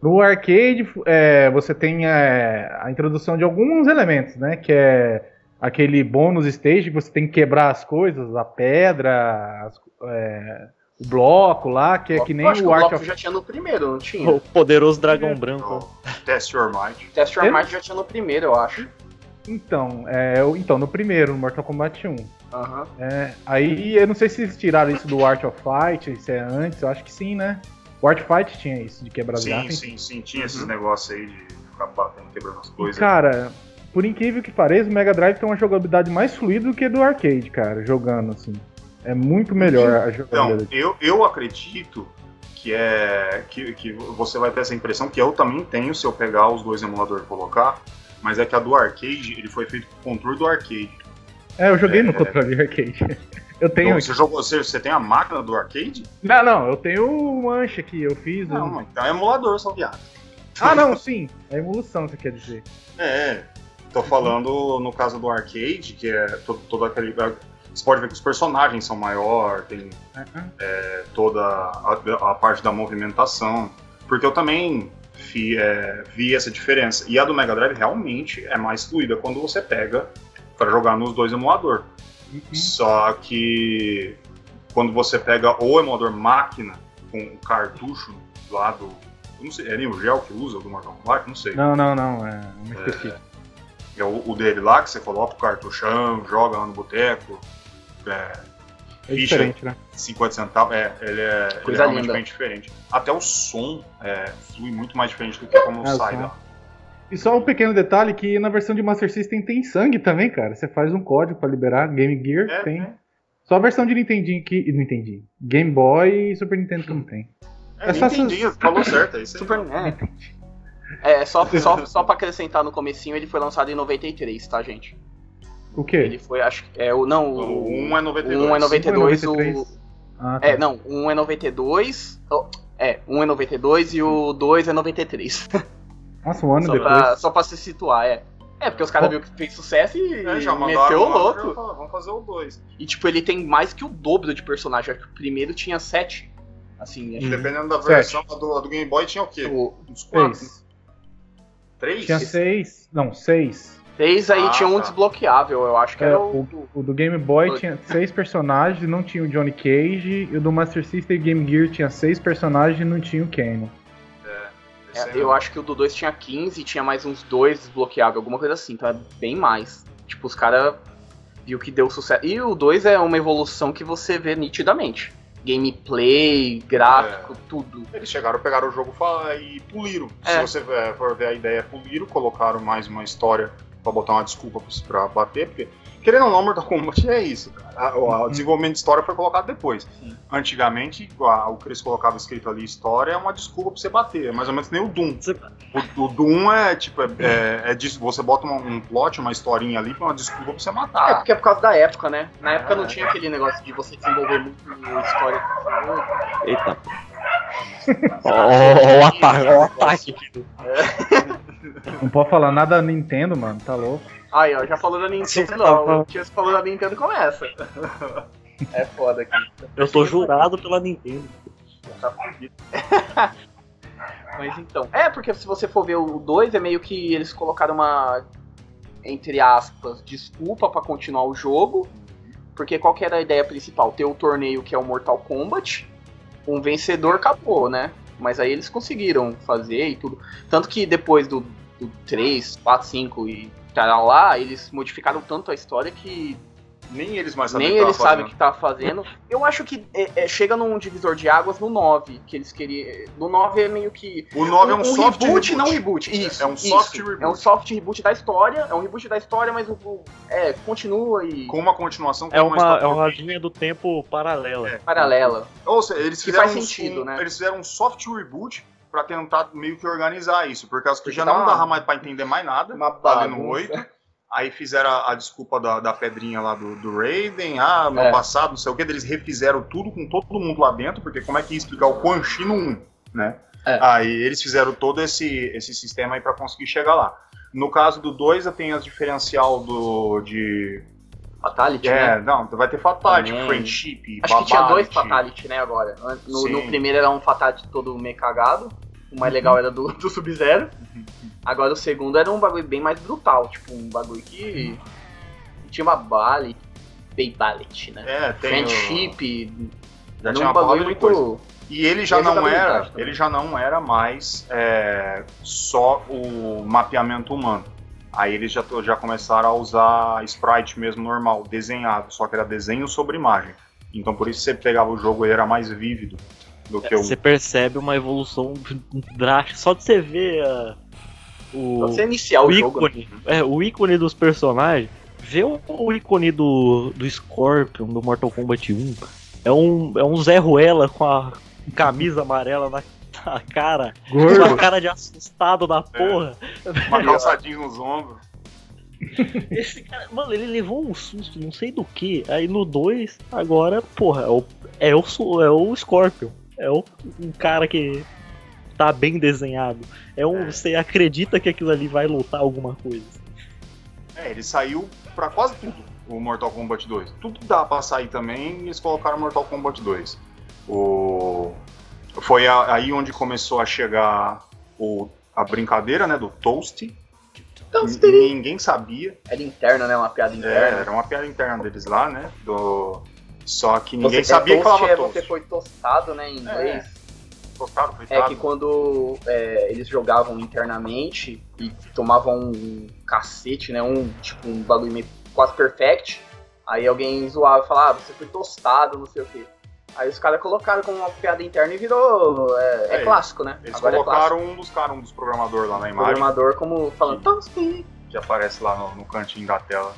No arcade, é, você tem é, a introdução de alguns elementos, né? Que é aquele bônus stage que você tem que quebrar as coisas, a pedra, as- é, o bloco lá, que é que nem Eu acho que o bloco of já tinha no primeiro, não tinha? O poderoso dragão branco. O Test Your Might. Test Your Might já tinha no primeiro, eu acho. Então, é, o- então, no primeiro, no Mortal Kombat 1. Aham. É, aí eu não sei se eles tiraram isso do Art of Fight, se é antes, eu acho que sim, né? O Art Fight tinha isso, de quebrar as Sim, garras. sim, sim. Tinha esses Uhum. negócios aí de ficar batendo, quebrando as E, coisas. cara, por incrível que pareça, o Mega Drive tem uma jogabilidade mais fluida do que do arcade, cara, jogando assim. É muito melhor a Então, jogabilidade. eu, eu acredito que é que, que você vai ter essa impressão, que eu também tenho se eu pegar os dois emuladores e colocar, mas é que a do arcade, ele foi feito com o controle do arcade. É, eu joguei no controle arcade. Eu tenho. Então, você, jogou, você, você tem a máquina do arcade? Não, não, eu tenho o Mancha aqui, eu fiz. Não, um- mas então é emulador, seu viado. Ah, não, sim. É emulação, você quer dizer. É, tô falando no caso do arcade, que é todo, todo aquele. Você pode ver que os personagens são maior, tem ah. é, toda a, a parte da movimentação. Porque eu também fi- é, vi essa diferença. E a do Mega Drive realmente é mais fluida quando você pega para jogar nos dois emuladores. Uhum. Só que quando você pega o emulador máquina com o cartucho lá do. eu Não sei, é Neo Geo que usa do Mortal Kombat? Não sei. Não, não, não, é um específico. É o, o dele lá que você coloca o cartuchão, joga lá no boteco. É, É ficha. diferente, né? 50 centavos, é, ele é, ele é realmente linda. bem diferente. Até o som é, flui muito mais diferente do que como É, o sai da. E só um pequeno detalhe que na versão de Master System tem sangue também, cara. Você faz um código pra liberar. Game Gear É, tem. é. Só a versão de Nintendinho que. Não entendi. Game Boy e Super Nintendo que não tem. É, É só Nintendinho, falou certo, é isso aí. Super. É, é só, só, só pra acrescentar no comecinho, ele foi lançado em 93, tá, gente? O quê? Ele foi, acho que. É, o, não, O o. 1 é 92. um é 92, o. 93. Ah, tá. É, não, o 1 é 92. oh, é, um é 92 e o 2 é 93. Nossa, um ano Só depois. pra, só pra se situar, é. É, porque os caras viram que fez sucesso e É, já meteu o louco. já falaram, Vamos fazer o 2. E tipo, ele tem mais que o dobro de personagem. Acho que o primeiro tinha 7. Assim, acho Dependendo da Sete. versão a do, a do Game Boy, tinha o quê? o Uns 4? Seis. 3? Tinha seis. Não, seis. 3 aí Ah, tinha um tá. desbloqueável, eu acho que É, era o, o. o do Game Boy Dois. tinha seis personagens e não tinha o Johnny Cage. E o do Master System e Game Gear tinha seis personagens e não tinha o Kano. É, eu acho que o do 2 tinha 15 e tinha mais uns dois desbloqueáveis, alguma coisa assim, então é bem mais. Tipo, os caras viu que deu sucesso. E o 2 é uma evolução que você vê nitidamente. Gameplay, gráfico, tudo. Eles chegaram, pegaram o jogo e puliram. Se É. você é, for ver a ideia, puliram, colocaram mais uma história pra botar uma desculpa pra bater, porque, querendo ou não, Mortal Kombat é isso, cara. O o desenvolvimento de história foi colocado depois. Sim. Antigamente, a- o que eles colocavam escrito ali, história, é uma desculpa pra você bater. É mais ou menos nem o Doom. Você- O, o Doom é tipo, é, é, é disso, você bota uma- um plot, uma historinha ali, pra uma desculpa pra você É matar. porque é por causa da época, né? Na época É. não tinha aquele negócio de você desenvolver muito história. Eita. Ó, ó, o ataque, ataque. Não pode falar nada da Nintendo, mano. Tá louco. Aí, ó, já falou da Nintendo, ó. O Tias falou da Nintendo começa. É foda aqui. Eu sou jurado pela Nintendo. Tá fudido. Mas então. É, porque se você for ver o 2, é meio que eles colocaram uma. Entre aspas, desculpa pra continuar o jogo. Porque qual que era a ideia principal? Ter o torneio que é o Mortal Kombat. Um vencedor acabou, né? Mas aí eles conseguiram fazer e tudo. Tanto que depois do, do 3, 4, 5 e tal lá, eles modificaram tanto a história que Nem eles mais sabem nem o que eles sabem o fazendo. que tá fazendo. Eu acho que é, é, chega num divisor de águas no 9, que eles queriam. No 9 é meio que. O 9 é um, soft reboot, não reboot. Isso. É um isso. soft reboot. É um soft reboot da história. É um reboot da história, mas o. é, continua e. Com uma continuação com É uma, história é uma linha do tempo paralela. É. paralela. Ou seja, eles Que fizeram faz um- sentido, um, né? Eles fizeram um soft reboot pra tentar meio que organizar isso, por causa que Porque já tá não uma- dava mais pra entender mais nada. Tá no bagunça. 8. Aí fizeram a, a desculpa da, da pedrinha lá do, do Raiden, ah, meu É. passado, não sei o que, eles refizeram tudo com todo mundo lá dentro, porque como é que ia explicar o Quan Chi no 1, né? É. Aí eles fizeram todo esse, esse sistema aí pra conseguir chegar lá. No caso do 2, tem as diferencial do, de... Fatality, É, né? não, vai ter Fatality, Também. Friendship, Acho que tinha dois Babality. Fatality, né, agora. No, no primeiro era um Fatality todo meio cagado. O mais legal era do, do Sub-Zero. Agora o segundo era um bagulho bem mais brutal. Tipo, um bagulho que. Tinha uma bala, Babality, né? É, tem o- Friendship. Já tinha porrada bagulho de coisa. muito. E ele já não era, também. ele já não era mais é, só o mapeamento humano. Aí eles já, já começaram a usar sprite mesmo normal, desenhado, só que era desenho sobre imagem. Então por isso você pegava o jogo ele era mais vívido do que o Você percebe uma evolução drástica. Só de você ver a- o, Você iniciar o, o jogo. né? ícone. É, o ícone dos personagens. Vê o, o ícone do, do Scorpion, do Mortal Kombat 1. É um, é um Zé Ruela com a camisa amarela na, na cara. Com a Gordo. cara de assustado da porra. uma calçadinha nos ombros. Esse cara, mano, ele levou um susto, não sei do que. Aí no 2, agora, porra, é o, é o, é o Scorpion. É o, um cara que tá bem desenhado. É um. É. Você acredita que aquilo ali vai lutar alguma coisa. É, ele saiu pra quase tudo, o Mortal Kombat 2. Tudo que dá pra sair também, eles colocaram Mortal Kombat 2. O... Foi aí onde começou a chegar o... a brincadeira, né, do Toast. Toast. N- Ninguém sabia. Era interna, né? Uma piada É, interna. era uma piada interna deles lá, né? Do... Só que Você ninguém quer sabia que toast, falava é toast. Você foi tostado, né, em inglês. Tostaram, É, coitado. que quando é, eles jogavam internamente e tomavam um cacete, né? Um tipo um bagulho meio quase perfect. Aí alguém zoava e falava, ah, você foi tostado, não sei o quê. Aí os caras colocaram como uma piada interna e virou. É, é É, clássico, né? Eles Agora é colocaram um dos caras, um dos programadores lá na O imagem. programador como falando, toast. que aparece lá no, no cantinho da tela.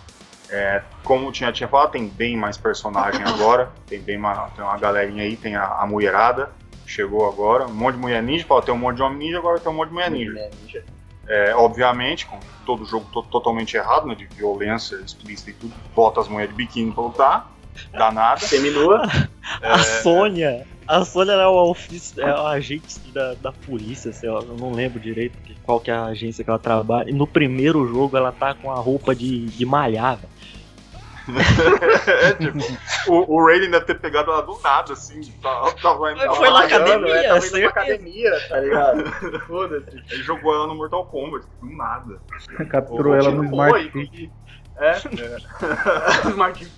É, como tinha, tinha falado, tem bem mais personagem agora. Tem bem uma, tem uma galerinha aí, tem a, a mulherada, chegou agora. Um monte de mulher ninja, fala, tem um monte de homem ninja, agora tem um monte de mulher ninja. Né, ninja. É, obviamente, com todo jogo to- totalmente errado, né, de violência explícita e tudo, bota as mulheres de biquíni pra lutar, dá nada. Seminua. É, A Sônia. A Sônia é o ofício, é o agente da, da polícia, sei lá, eu não lembro direito qual que é a agência que ela trabalha. E no primeiro jogo ela tá com a roupa de, de malhar, é, tipo, o, o Raiden deve ter pegado ela do nada, assim. Tá, tava, Mas foi lá tava- academia, né? Tava indo academia, tá ligado? Foda-se. Ele jogou ela no Mortal Kombat, do nada. Capturou ela no Smart foi, Fit. É? Smart.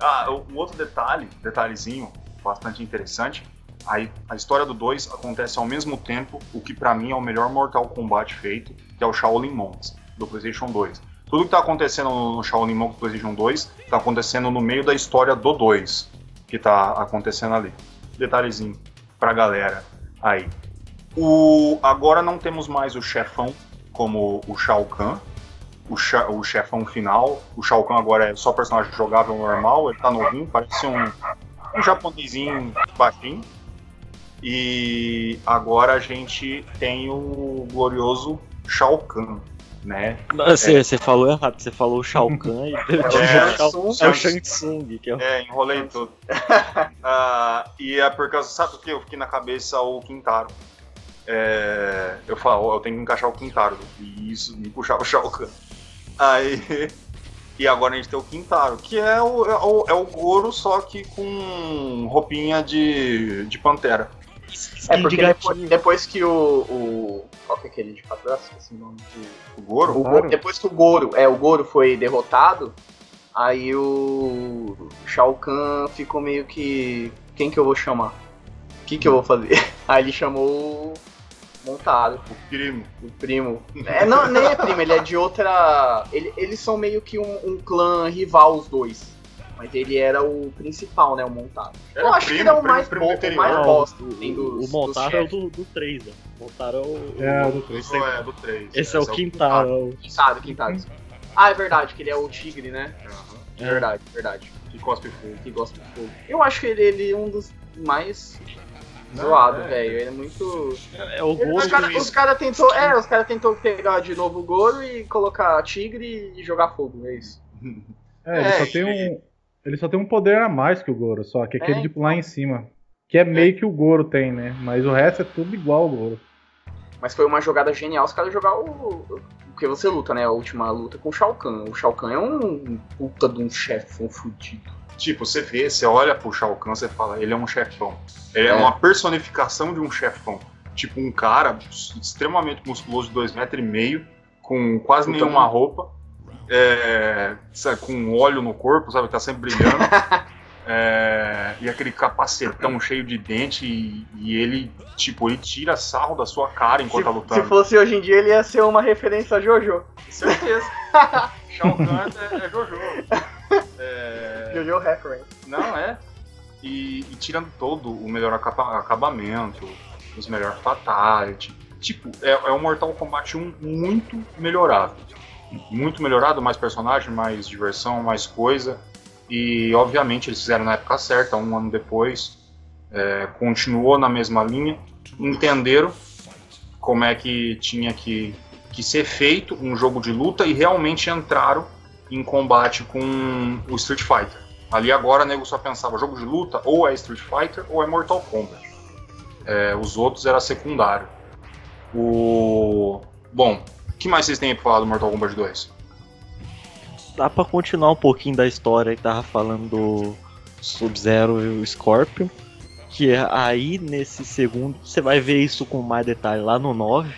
Ah, um outro detalhe, detalhezinho bastante interessante. Aí a história do 2 acontece ao mesmo tempo, o que pra mim é o melhor Mortal Kombat feito, que é o Shaolin Monks, do PlayStation 2. Tudo que tá acontecendo no Shaolin Monks do PlayStation 2 tá acontecendo no meio da história do 2, que tá acontecendo ali. Detalhezinho pra galera aí. O, agora não temos mais o chefão como o Shao Kahn, o, cha- o chefão final. O Shao Kahn agora é só personagem jogável normal, ele tá novinho, parece um, um japonesinho baixinho. E agora a gente tem o glorioso Shao Kahn, né? Você, você falou errado, você falou Shao Kahn e É É, Shao- é o. Shang Tsung, que é o É, enrolei tudo. Ah, e é por causa, sabe o que? Eu fiquei na cabeça o Quintaro. É, eu falo, eu tenho que encaixar o Quintaro. E isso me puxava o Shao Kahn. Aí. E agora a gente tem o Quintaro, que é o, é o, é o Goro, só que com roupinha de, de pantera. É de porque depois, depois que o, o. Qual que é aquele de quatro braços? Esqueci o nome do. O Goro? O Go- depois que o Goro, é, o Goro foi derrotado, aí o Shao Kahn ficou meio que. Quem que eu vou chamar? O que, que eu vou fazer? Aí ele chamou o Montado, O primo. o primo. É, não, nem é primo, ele é de outra. Ele, eles são meio que um, um clã rival, os dois. Mas ele era o principal, né? O Montado. Era eu acho que ele é o primo, mais primo bom, o mais bosta. o, tem o, dos- o dos Montaro é o do, do 3, né? O Montaro é o. É, o- do 3. Isso é do 3. Esse é o Quintaro. é o- Quintado, Quintado. Ah, é verdade, que ele é o tigre, né? Aham. É. Verdade, verdade. Que cospe fogo. Que gosta de fogo. Eu acho que ele, ele é um dos mais zoado, é. velho. Ele é muito. É o Ele- Goro os caras os cara tentou. É, os caras tentou pegar de novo o Goro e colocar tigre e jogar fogo, é isso. É, ele É, só tem um. Ele só tem um poder a mais que o Goro, só que é aquele É, de pular em cima. Que é meio que o Goro tem, né? Mas o resto é tudo igual ao Goro. Mas foi uma jogada genial os caras jogar o. O que você luta, né? A última luta com o Shao Kahn. O Shao Kahn é um puta de um chefão fudido. Tipo, você vê, você olha pro Shao Kahn, você fala, ele é um chefão. Ele é, É. uma personificação de um chefão. Tipo, um cara extremamente musculoso de dois metros e meio, com quase Puta nenhuma roupa, é, sabe, com óleo no corpo, sabe, tá sempre brilhando. É, e aquele capacetão cheio de dente e, e ele, tipo, ele tira sarro da sua cara enquanto tá Se, lutando. se fosse hoje em dia, ele ia ser uma referência a Jojo. Certeza. Shao Kahn é, é Jojo. É, Jojo reference. Não, é. E, e tirando todo o melhor acaba- acabamento, os melhores fatality. Tipo, é, é um Mortal Kombat 1 muito melhorado. Muito melhorado, mais personagem, mais diversão, mais coisa. E obviamente eles fizeram na época certa, um ano depois. é, continuou na mesma linha. Entenderam como é que tinha que, que ser feito um jogo de luta e realmente entraram em combate com o Street Fighter. Ali agora, nego só pensava jogo de luta, ou é Street Fighter ou é Mortal Kombat. É, os outros era secundário. O. Bom, o que mais vocês têm pra falar do Mortal Kombat 2? Dá pra continuar um pouquinho da história que tava falando do Sub-Zero e o Scorpion. Que é aí nesse segundo você vai ver isso com mais detalhe lá no 9.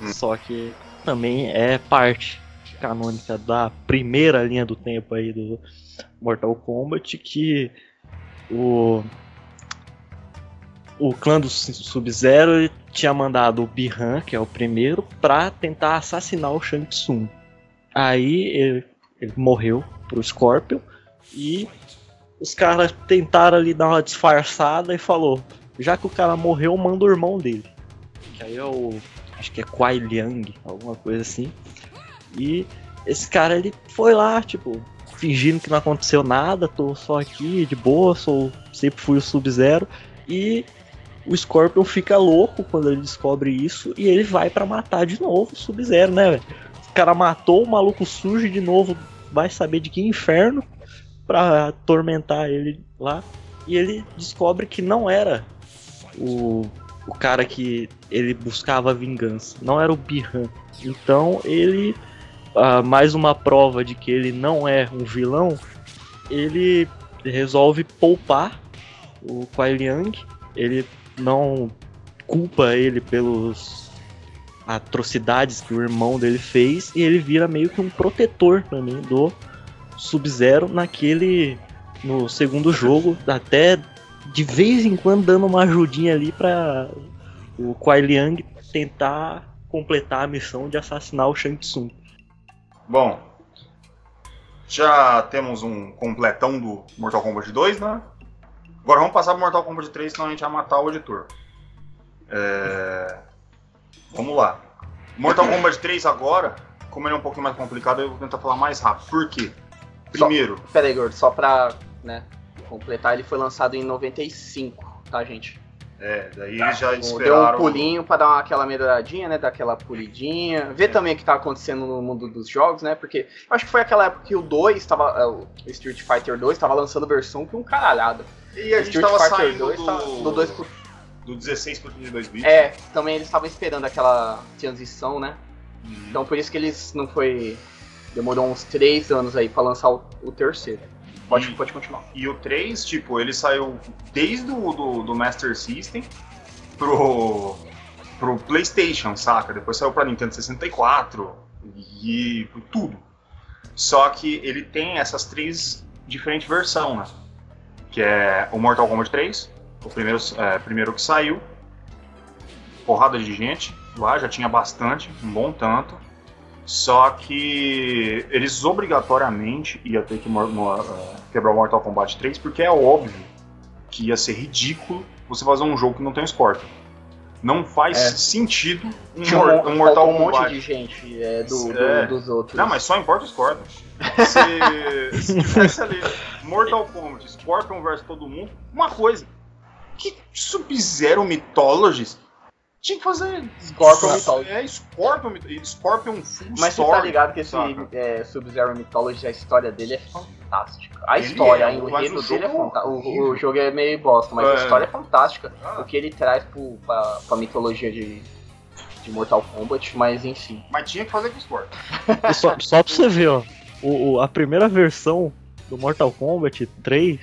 Hum. Só que também é parte canônica da primeira linha do tempo aí do Mortal Kombat que o o clã do Sub-Zero tinha mandado o Bihan, que é o primeiro, pra tentar assassinar o Shang Tsung. Aí ele, ele morreu pro Scorpion e os caras tentaram ali dar uma disfarçada e falou: já que o cara morreu, manda o irmão dele. Que aí é o. Acho que é Kuai Liang, alguma coisa assim. E esse cara ele foi lá, tipo, fingindo que não aconteceu nada, tô só aqui de boa, sou sempre fui o Sub-Zero. E o Scorpion fica louco quando ele descobre isso e ele vai pra matar de novo o Sub-Zero, né, velho? O cara matou, o maluco surge de novo, vai saber de que inferno pra atormentar ele lá. E ele descobre que não era o, o cara que ele buscava vingança, não era o Bihan. Então ele, ah, mais uma prova de que ele não é um vilão, ele resolve poupar o Kuai Liang. Ele não culpa ele pelos atrocidades que o irmão dele fez e ele vira meio que um protetor também do Sub-Zero naquele no segundo jogo, até de vez em quando dando uma ajudinha ali para o Kuai Liang tentar completar a missão de assassinar o Shang Tsung. Bom, já temos um completão do Mortal Kombat 2, né? Agora vamos passar pro Mortal Kombat 3, senão a gente vai matar o editor. É... Vamos lá. Mortal Kombat 3 agora, como ele é um pouquinho mais complicado, eu vou tentar falar mais rápido. Por quê? Primeiro, Pera aí, Gordo, só pra né, completar, ele foi lançado em 95, tá, gente? É, daí eles já Deu um esperaram. pulinho pra dar aquela melhoradinha, né? Dar aquela polidinha. Ver também o que tá acontecendo no mundo dos jogos, né? Porque eu acho que foi aquela época que o 2 tava. é, O Street Fighter 2 tava lançando versão que um caralhado. E a gente Street tava Fighter saindo 2 do, tá- do 2 pro. do 16 pro 32 bits. É, também eles estavam esperando aquela transição, né? Uhum. Então por isso que eles não foi. Demorou uns 3 anos aí pra lançar o, o terceiro. Pode, E- pode continuar. E o 3, tipo, ele saiu desde o do, do Master System pro, pro PlayStation, saca? Depois saiu pra Nintendo 64 e tudo. Só que ele tem essas três diferentes versões, né? Que é o Mortal Kombat 3, o primeiro, é, primeiro que saiu. Porrada de gente lá, já tinha bastante, um bom tanto. Só que eles obrigatoriamente ia ter que eh, quebrar o Mortal Kombat 3, porque é óbvio que ia ser ridículo você fazer um jogo que não tem o Scorpion. Não faz É. sentido um, Tinha mor- um, um Mortal faltou um monte Kombat. de gente é, do, do- É. dos outros. Não, mas só importa o Scorpion. Se, se tivesse ali Mortal Kombat, Scorpion versus todo mundo, uma coisa. Que Sub-Zero Mythologies tinha que fazer. Scorpion Mythology. É, Scorpion, Scorpion Full Mas você tá ligado que esse é, Sub-Zero Mythology, a história dele é fantástica. A Ele história, é, o enredo o dele é jogo é fantástica. O, jogo é meio bosta, mas a É. história é fantástica. Ah, O que ele traz pro, pra, pra mitologia de, de Mortal Kombat, mas enfim. mas tinha que fazer com o Scorpion. E só, só pra você ver, ó. O, o- a primeira versão do Mortal Kombat 3,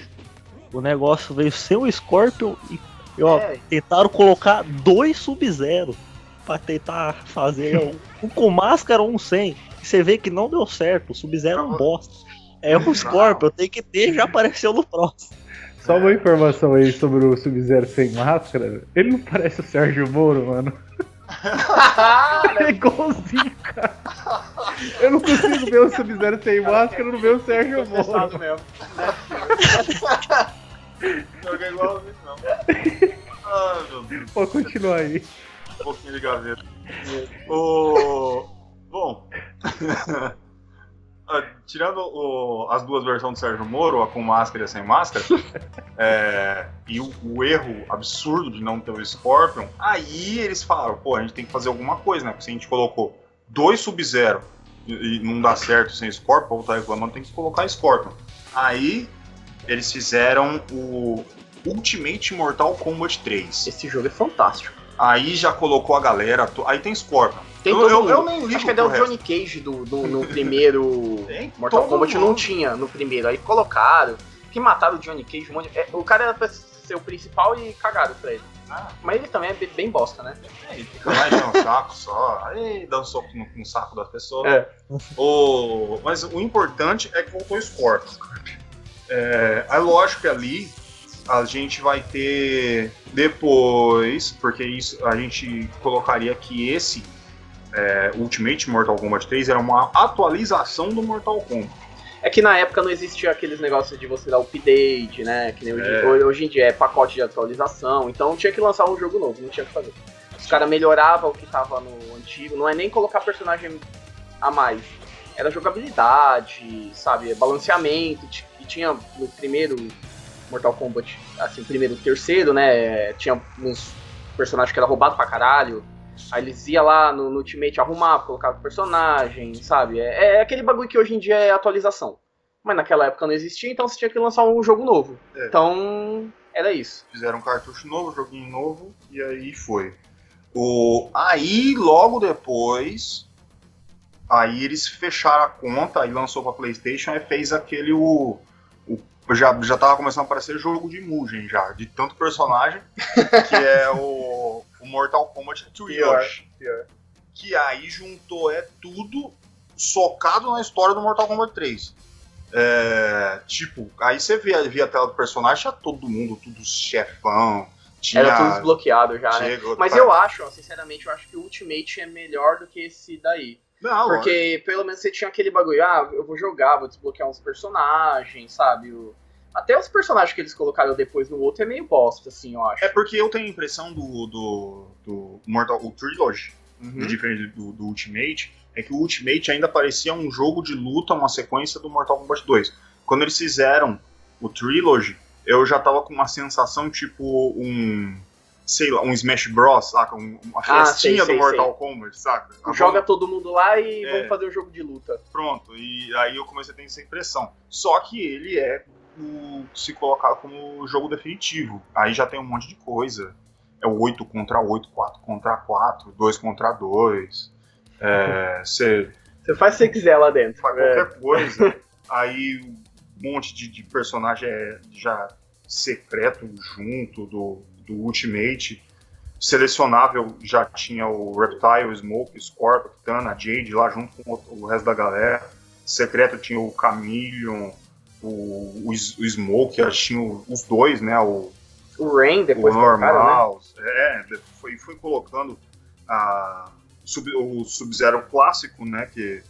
o negócio veio sem o Scorpion e, e, ó, É, tentaram colocar dois Sub-Zero pra tentar fazer um, um com máscara um sem. E você vê que não deu certo, o Sub-Zero é um bosta. É o Scorpion, tem que ter, já apareceu no próximo. Só uma informação aí sobre o Sub-Zero sem máscara. Ele não parece o Sérgio Moro, mano. É igualzinho, cara. Eu não consigo ver o Sub-Zero sem máscara, eu não ver o Sérgio Moro. mesmo. Jogo é igualzinho, não. Ah, meu Deus. Pode continuar aí. Um pouquinho de gaveta. O... Bom. Ah, Tirando o- as duas versões do Sérgio Moro, a com máscara e a sem máscara, é, e o, o erro absurdo de não ter o Scorpion, aí eles falaram, pô, a gente tem que fazer alguma coisa, né? Porque se a gente colocou dois Sub-Zero e, e não dá certo sem Scorpion, o povo tá reclamando, tem que colocar Scorpion. Aí eles fizeram o Ultimate Mortal Kombat 3. Esse jogo é fantástico. Aí já colocou a galera. Aí tem Scorpion. Tem eu, todo eu, eu nem ligo Acho que até o resto. Johnny Cage do, do- no primeiro Mortal Kombat mundo. não tinha no primeiro. Aí colocaram, que mataram o Johnny Cage, um monte de- é, O cara era pra ser o principal e cagaram pra ele. Ah, Mas ele também é bem- bosta, né? é, ele fica lá enchendo o saco só. Aí dá um soco no, no saco das pessoas. É. O, mas o importante é que voltou o Scorpion. É, é lógico que ali a gente vai ter depois, porque isso a gente colocaria que esse é, Ultimate Mortal Kombat 3 era uma atualização do Mortal Kombat. É que na época não existia aqueles negócios de você dar update, né? Que nem hoje, É. hoje em dia é pacote de atualização. Então tinha que lançar um jogo novo, não tinha o que fazer. Os caras melhoravam o que tava no antigo. Não é nem colocar personagem a mais. Era jogabilidade, sabe? Balanceamento. E tinha no primeiro Mortal Kombat, assim, primeiro terceiro, né? Tinha uns personagens que era roubado pra caralho. Aí eles iam lá no, no Ultimate arrumar, colocar o personagem, sabe? É, é aquele bagulho que hoje em dia é atualização. Mas naquela época não existia, então você tinha que lançar um jogo novo. É. Então, era isso. Fizeram um cartucho novo, joguinho novo, e aí foi. O, aí, logo depois, aí eles fecharam a conta, aí lançou pra Playstation e fez aquele o. o- já, já tava começando a aparecer jogo de Mugen já, de tanto personagem, que é o, o Mortal Kombat Trilogy. Que aí juntou é tudo socado na história do Mortal Kombat 3. É, tipo, aí você via, via a tela do personagem, tinha todo mundo, tudo chefão. Tinha, Era tudo desbloqueado já, né? Mas eu acho, ó, sinceramente, eu acho que o Ultimate é melhor do que esse daí. Não, Porque pelo menos você tinha aquele bagulho, ah, eu vou jogar, vou desbloquear uns personagens, sabe? O- Até os personagens que eles colocaram depois no outro é meio bosta, assim, eu acho. É porque eu tenho a impressão do, do, do Mortal o Trilogy, Uhum. diferente do, do Ultimate, é que o Ultimate ainda parecia um jogo de luta, uma sequência do Mortal Kombat 2. Quando eles fizeram o Trilogy, eu já tava com uma sensação tipo um. Sei lá, um Smash Bros, saca? Um- uma Ah, festinha sei, sei, do Mortal Kombat, saca? Joga todo mundo lá e É. vamos fazer um jogo de luta. Pronto, e aí eu comecei a ter essa impressão. Só que ele é o, se colocar como jogo definitivo. Aí já tem um monte de coisa. É o 8 contra 8, 4 contra 4, 2 contra 2. É, você Você faz o que você quiser lá dentro. faz É. qualquer coisa. Aí um monte de, de personagem é já secreto junto do, do Ultimate. Selecionável já tinha o Reptile, o Smoke, o Scorpion, a Jade lá junto com o, o resto da galera. Secreto tinha o Chameleon, o, o, o Smoke, acho que tinha os dois, né? O, O Rain depois o né? normal. É, foi, foi colocando a, sub- o Sub-Zero clássico, né? Que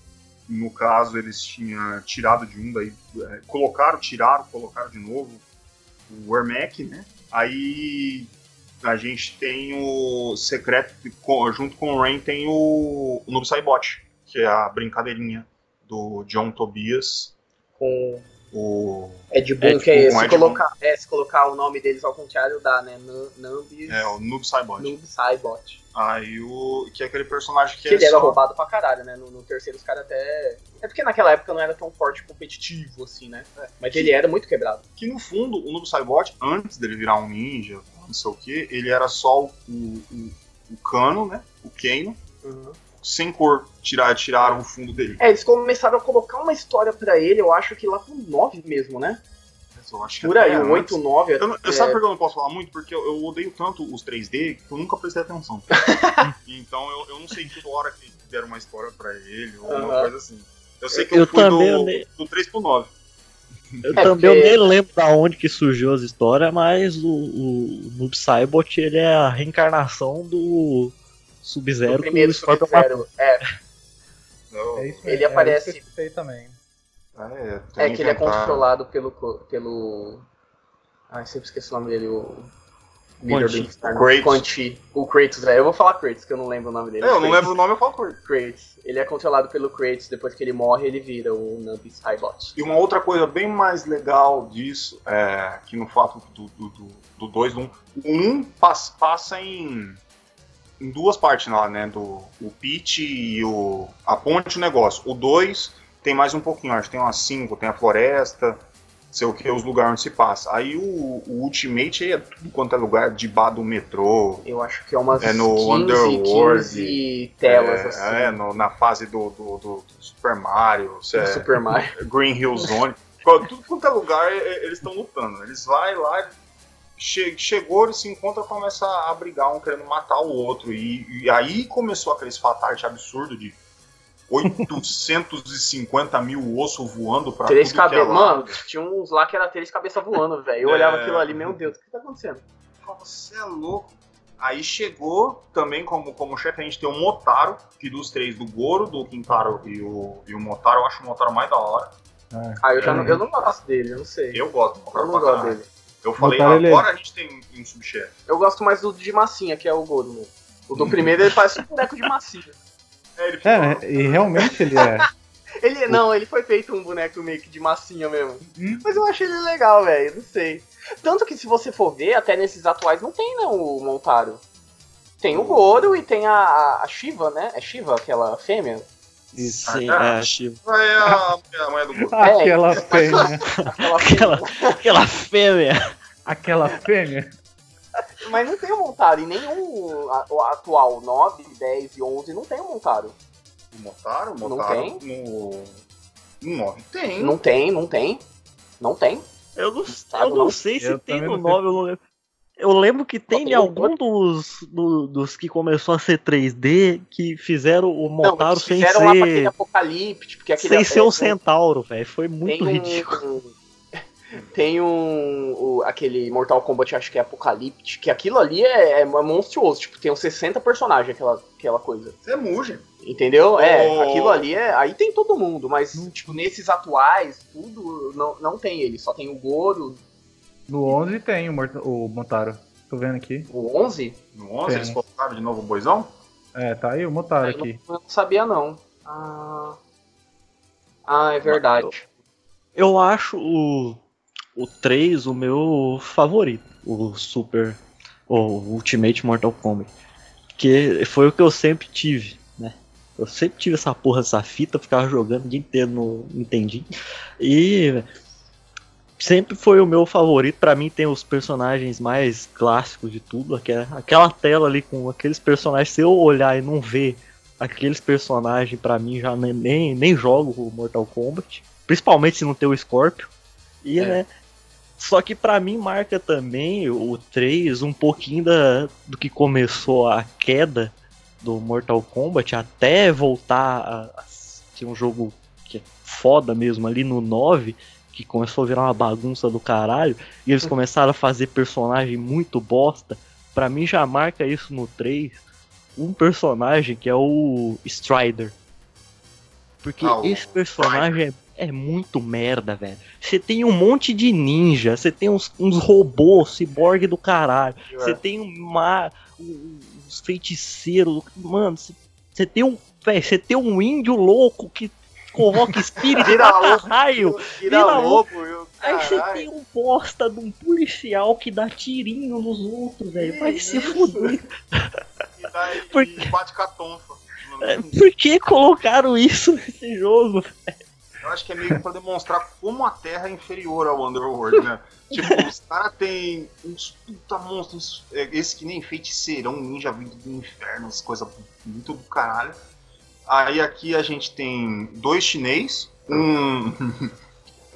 no caso eles tinham tirado de um, daí é, colocaram, tiraram, colocaram de novo o Ermac, né? Aí a gente tem o secreto, junto com o Rain tem o, o Noob Saibot, que é a brincadeirinha do John Tobias, Com o Ed Boon, Ed que é, se, Ed Boon. colocar, é, se colocar o nome deles ao contrário dá, né? Nubis, é o Noob Saibot. Noob Saibot. Aí o que é aquele personagem que, Que ele é era só- roubado pra caralho, né? No, no terceiro os caras até... É porque naquela época não era tão forte e competitivo, assim, né? Mas ele era muito quebrado. que no fundo o Noob Saibot, antes dele virar um ninja, não sei o que, ele era só o, o, o cano, né? O Kano, sem cor. Tirar, tiraram o fundo dele. É, eles começaram a colocar uma história pra ele, eu acho que lá pro 9 mesmo, né? Eu acho que Por aí, antes. 8, 9... Eu, não- eu é, sabe por que eu não posso falar muito? Porque eu, eu odeio tanto os 3D que eu nunca prestei atenção. então eu, eu não sei toda hora que deram uma história pra ele ou uma Aham. coisa assim. Eu sei que eu, Eu fui também do, do 3 pro 9. Eu É, também porque- eu nem lembro da onde que surgiu as histórias, mas o, o Noob Saibot ele é a reencarnação do Sub-Zero com primeiro o. Sub-Zero. É, Não, É isso Ele mesmo, aparece- É também. é, é tem que ele é controlado pelo... pelo... Ai, sempre esqueci o nome dele, o... do Inferno. Kratos. O Kratos, é. Eu vou falar Kratos, que eu não lembro o nome dele. É, eu não Kratos. lembro o nome, eu falo ele. Kratos. Ele é controlado pelo Kratos, depois que ele morre, ele vira o Nubis Highbot. E uma outra coisa bem mais legal disso é que no fato do 2 do, do, do dois, do um, o um pas- passa em em duas partes lá, né? Do o pitch e o. A ponte o negócio. O 2 tem mais um pouquinho, acho que tem umas 5, tem a floresta, sei o que, os lugares onde se passa. Aí o, o Ultimate é tudo quanto é lugar debaixo do metrô. Eu acho que é umas É no 15, Underworld, 15 telas, é, assim. é, no- na fase do, do, do- Super Mario, é, Super Mario. Green Hill Zone. Tudo quanto é lugar, é- é- eles estão lutando. Eles vai lá, che- chegou, eles se encontram e começam a brigar, um querendo matar o outro. E, e aí começou aqueles fatalities absurdo de 850 mil ossos voando pra Três tudo que é. Mano, tinha uns lá que era três cabeças voando, velho. Eu É. olhava aquilo ali, meu Deus, o que tá acontecendo? Você é louco. Aí chegou também como, como chefe, a gente tem o Motaro, que dos três, do Goro, do Quintaro e o, e o Motaro, eu acho o Motaro mais da hora. Ah, Ah, eu já não, é. eu não gosto dele, eu não sei. Eu gosto do Eu não gosto dele. Eu falei, ele agora a gente tem um subchefe. Eu gosto mais do de massinha, que é o Goro, né? O do primeiro ele parece um boneco de massinha. É, ele fica- É, e realmente ele é. Ele, não, ele foi feito um boneco meio que de massinha mesmo. Hum. Mas eu achei ele legal, velho, não sei. Tanto que se você for ver, até nesses atuais não tem, não, o Montaro. Tem o Goro e tem a, a Shiva, né? É Shiva, aquela fêmea? Isso. Sim, Ah, é, Chivo. É a, é a mulher do Goro. Aquela fêmea. Aquela Aquela, fêmea. Aquela fêmea. Mas não tem o Montaro, e nenhum atual 9, 10 e 11 não tem o Montaro. O Motaro? O Não Motaro tem? no. No 9 tem. Não tem, não tem. Não tem. Eu não, eu não não? sei se Eu tem no não sei. 9, eu não lembro. Eu lembro que tem tem em um algum dos, do- dos que começou a ser 3D que fizeram o Não, eles sem fizeram lá pra aquele ser, apocalipse, porque aquele sem ser o é, Centauro, velho. Foi muito tem um, ridículo. Tem um. o- aquele Mortal Kombat, acho que é Apocalipse, que aquilo ali é, é monstruoso. Tipo, tem uns 60 personagens, aquela, aquela coisa. Você é muge. Entendeu? É, Oh. aquilo ali é. Aí tem todo mundo, mas, tipo, nesses atuais, tudo não, não tem ele. Só tem o Goro, No 11 tem o, Morta- o Motaro. Tô vendo aqui. o 11. No 11 Tem. eles colocaram de novo o boizão? É, tá aí o Eu não, aqui. eu não sabia, não. Ah, ah é verdade. Eu acho o, o 3 o meu favorito. O Super. O Ultimate Mortal Kombat. Que foi o que eu sempre tive, né? Eu sempre tive essa porra, essa fita, ficava jogando o dia inteiro no Nintendinho. E sempre foi o meu favorito. Pra mim tem os personagens mais clássicos de tudo. Aquela, aquela tela ali com aqueles personagens. Se eu olhar e não ver aqueles personagens, pra mim já nem, nem, nem jogo o Mortal Kombat. Principalmente se não tem o Scorpio. E, É. né? Só que pra mim marca também o 3 um pouquinho da, do que começou a queda do Mortal Kombat até voltar a, a ser um jogo que é foda mesmo ali no 9, que começou a virar uma bagunça do caralho, e eles começaram a fazer personagem muito bosta. Pra mim já marca isso no 3, um personagem que é o Strider. Porque Ah, o esse personagem é, é muito merda, velho. Você tem um monte de ninja, você tem uns, uns robôs, ciborgue do caralho, você tem uma, um- uns feiticeiros, mano, você- tem um, você tem um índio louco que coloca espírito Vira pra louco. raio. Vira Vira lobo, eu, Aí você tem um bosta de um policial que dá tirinho nos outros, velho. Vai se fuder. E, Por e bate com a tonfa. É, Por que colocaram isso nesse jogo? Eu acho que é meio pra demonstrar como a Terra é inferior ao Underworld, né? tipo, os caras têm uns puta monstros, é, esse que nem feiticeirão, ninja vindo do inferno, as coisas muito do caralho. Aí aqui a gente tem dois chinês, um.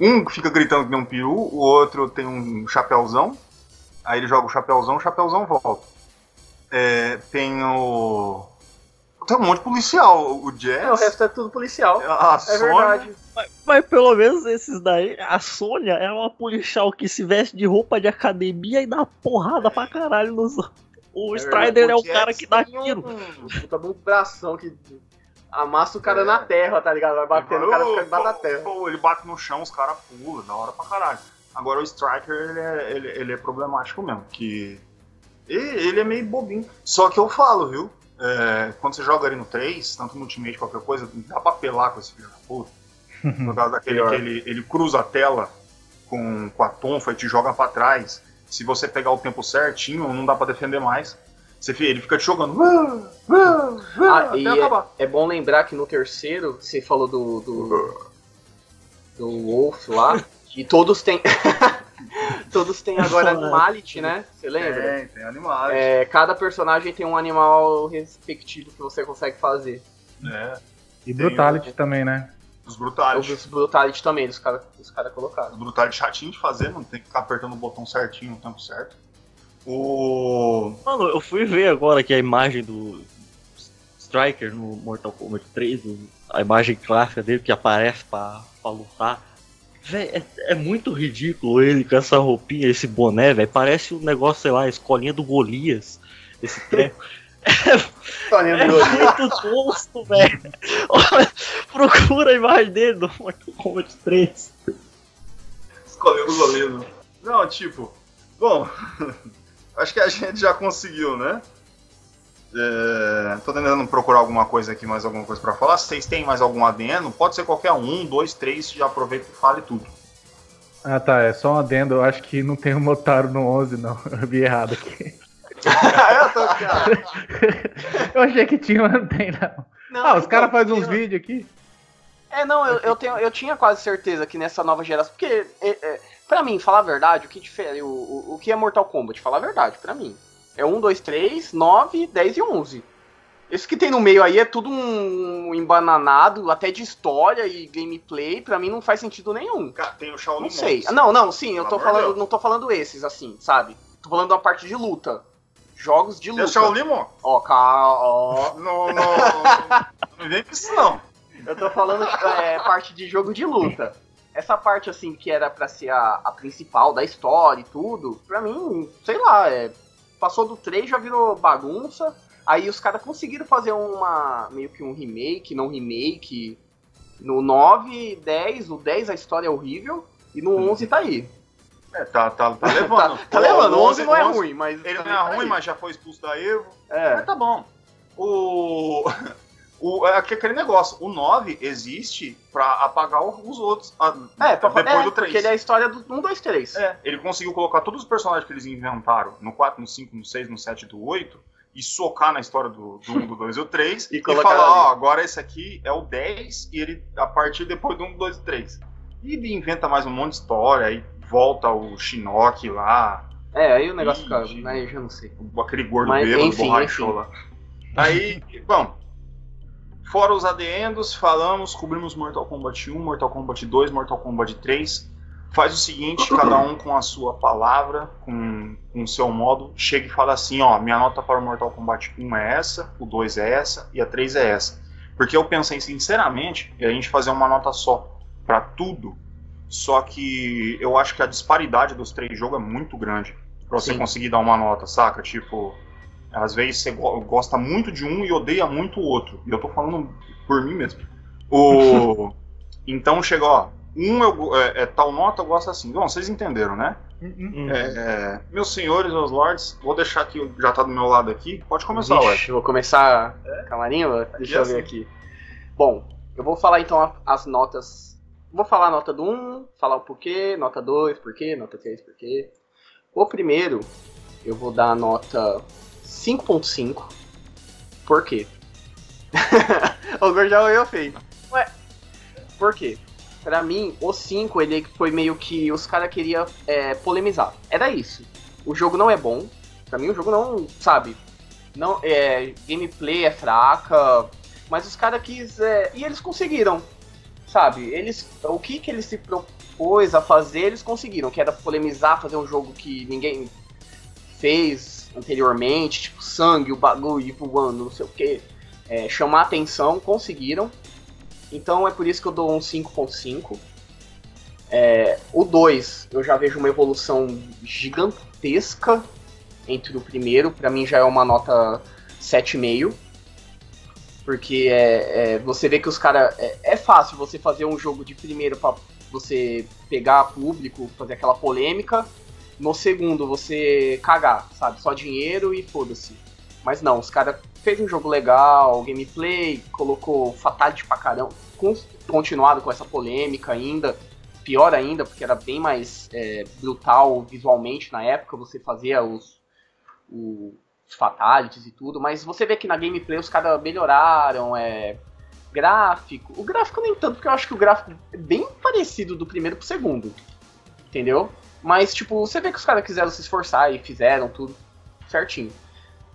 um fica gritando que nem um peru, o outro tem um chapéuzão. Aí ele joga o chapéuzão, o chapéuzão volta. É, tem o. Tem um monte de policial, o Jazz. É, o resto é tudo policial. a É Sônia, verdade. Mas, mas pelo menos esses daí, a Sônia é uma policial que se veste de roupa de academia e dá porrada pra caralho nos outros. O É Strider é o Jazz cara que dá um- tiro. Puta de um bração que amassa o cara na terra, tá ligado? Vai batendo, o cara fica debaixo da terra. pô, ele bate no chão, os caras pulam, da hora pra caralho. Agora o Striker, ele é, ele, ele é problemático mesmo, que... Ele é meio bobinho. Só que eu falo, viu? é, quando você joga ali no 3, tanto no Ultimate, qualquer coisa, dá pra apelar com esse filho da puta. Por causa daquele que ele, ele cruza a tela com, com a tonfa e te joga pra trás. Se você pegar o tempo certinho, não dá pra defender mais. Você, ele fica te jogando. "Ah, ah, ah", Ah, e é, é bom lembrar que no terceiro, você falou do. do, do Wolf lá, que todos têm. todos têm agora Animality, né? Você lembra? Tem, tem animais. É, cada personagem tem um animal respectivo que você consegue fazer. É, E Brutality também, né? os brutality. Os Brutality também, os caras os cara colocaram. Os brutality chatinho de fazer, não tem que ficar apertando o botão certinho no tempo certo. O. Mano, eu fui ver agora que a imagem do Striker no Mortal Kombat 3, o- a imagem clássica dele que aparece pra, pra lutar. Véi, é, é muito ridículo ele com essa roupinha, esse boné, velho. Parece um negócio, sei lá, a escolinha do Golias. Esse treco. É muito gosto, velho. Procura a imagem dele do Mortal Kombat 3. Escolheu o goleiro. Não, tipo. Bom, acho que a gente já conseguiu, né? É, tô tentando procurar alguma coisa aqui, mais alguma coisa pra falar. Se vocês têm mais algum adendo, pode ser qualquer um, dois, três, já aproveita e fale tudo. Ah tá, é só um adendo. Eu acho que não tem o Motaro no 11, não. Eu vi errado aqui. eu tô, cara. Eu achei que tinha, mas não tem, não. Não, Ah, os então, caras fazem uns eu- vídeos aqui. É, não, eu, eu, tenho, eu tinha quase certeza que nessa nova geração. Porque, é, é, pra mim, falar a verdade, o que difere. O, o, o que é Mortal Kombat? Falar a verdade, pra mim. É 1, 2, 3, 9, 10 e 11. Esse que tem no meio aí é tudo um embananado, até de história e gameplay, pra mim não faz sentido nenhum. Cara, tem o Shaolin Não sei. Não, não, sim, eu tô falando, Deus. não tô falando esses, assim, sabe? Tô falando da parte de luta. Jogos de Tem luta. o Shaolin Monks. Ó, ca- ó. Não, não, não vem com isso não. Eu tô falando é, parte de jogo de luta. Essa parte, assim, que era pra ser a, a principal da história e tudo, pra mim, sei lá, é, passou do 3, já virou bagunça. Aí os caras conseguiram fazer uma. meio que um remake, não remake. No 9, 10, o 10 a história é horrível. E no 11 tá aí. É, tá, tá, tá levando. tá, tá levando, o 11 11 não é 11 ruim, mas. Ele não também é tá ruim, aí. mas já foi expulso da Evo. É. Mas tá bom. O. O, é aqu- aquele negócio, o 9 existe pra apagar os outros. a- É, pra, depois é, do 3. porque ele é a história do 1, 2, 3. É, ele conseguiu colocar todos os personagens que eles inventaram no 4, no 5, no 6, no 7 e do 8 e socar na história do, do 1, do 2 e do 3 E e, falar, ó, agora esse aqui é o 10 e ele a partir depois do 1, do 2 e 3. E ele inventa mais um monte de história, aí volta o Shinnok lá, É, aí o negócio fica. Aí eu já não sei. aquele gordo Mas, bêbado, borrachou lá. Aí, bom, fora os adendos, falamos, cobrimos Mortal Kombat 1, Mortal Kombat 2, Mortal Kombat 3. Faz o seguinte, cada um com a sua palavra, com, com o seu modo, chega e fala assim, ó, minha nota para o Mortal Kombat 1 é essa, o 2 é essa e a 3 é essa. Porque eu pensei sinceramente em a gente fazer uma nota só para tudo, só que eu acho que a disparidade dos três jogos é muito grande pra você Sim. conseguir dar uma nota, saca? Tipo, às vezes você go- gosta muito de um e odeia muito o outro. E eu tô falando por mim mesmo. O... então chega, ó, um eu, é, é tal nota, eu gosto assim. Bom, vocês entenderam, né? Hum. É, é, meus senhores, meus lords, vou deixar que já tá do meu lado aqui. Pode começar, ué. Vixe, vou começar. Camarinho? Deixa eu assim. ver aqui. Bom, eu vou falar então as notas. Vou falar a nota do 1, falar o porquê, nota 2, porquê, nota 3, porquê. O primeiro, eu vou dar a nota 5.5. Por quê? o Gordão eu feio. Ué, por quê? Pra mim, o 5 ele foi meio que os caras queriam é, polemizar. Era isso. O jogo não é bom. Pra mim, o jogo não, sabe? Não, é, gameplay é fraca, mas os caras quis é, e eles conseguiram, sabe? Eles, o que que eles se propôs a fazer, eles conseguiram, que era polemizar, fazer um jogo que ninguém fez anteriormente, tipo sangue, o bagulho voando, não sei o que, chamar atenção, conseguiram. Então é por isso que eu dou um 5.5. É, o 2, eu já vejo uma evolução gigantesca entre o primeiro, pra mim já é uma nota 7,5. Porque é, é, você vê que os caras. É, é fácil você fazer um jogo de primeiro pra você pegar público, fazer aquela polêmica. No segundo, você cagar, sabe? Só dinheiro e foda-se. Mas não, os caras fez um jogo legal, gameplay, colocou fatality pra caramba. con- Continuado com essa polêmica ainda. Pior ainda, porque era bem mais é, brutal visualmente na época. Você fazia os, os fatalities e tudo, mas você vê que na gameplay os caras melhoraram, é. Gráfico. O gráfico nem tanto, porque eu acho que o gráfico é bem parecido do primeiro pro segundo. Entendeu? Mas, tipo, você vê que os caras quiseram se esforçar e fizeram tudo certinho.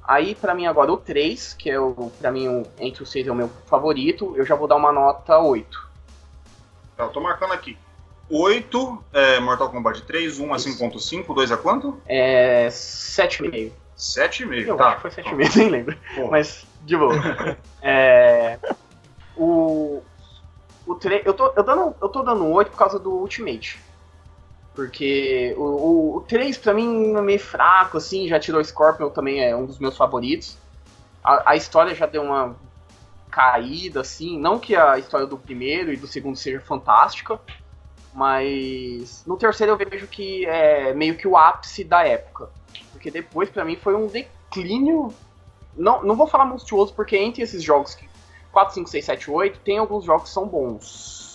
Aí, pra mim, agora o 3, que é o, pra mim, entre os 6 é o meu favorito, eu já vou dar uma nota 8. Tá, eu tô marcando aqui. 8 é Mortal Kombat 3, 1 a Isso. 5.5, 2 a quanto? É. 7,5. 7,5, Eu tá. acho que foi 7,5, nem lembro. Pô, Mas, de boa. é, o. O 3. Eu tô, eu, dando, eu tô dando 8 por causa do Ultimate. Porque o, o, o 3 pra mim é meio fraco, assim, já tirou Scorpion também é um dos meus favoritos. A, a história já deu uma caída, assim. Não que a história do primeiro e do segundo seja fantástica. Mas no terceiro eu vejo que é meio que o ápice da época. Porque depois, pra mim, foi um declínio. Não, não vou falar monstruoso, porque entre esses jogos que 4, 5, 6, 7, 8, tem alguns jogos que são bons.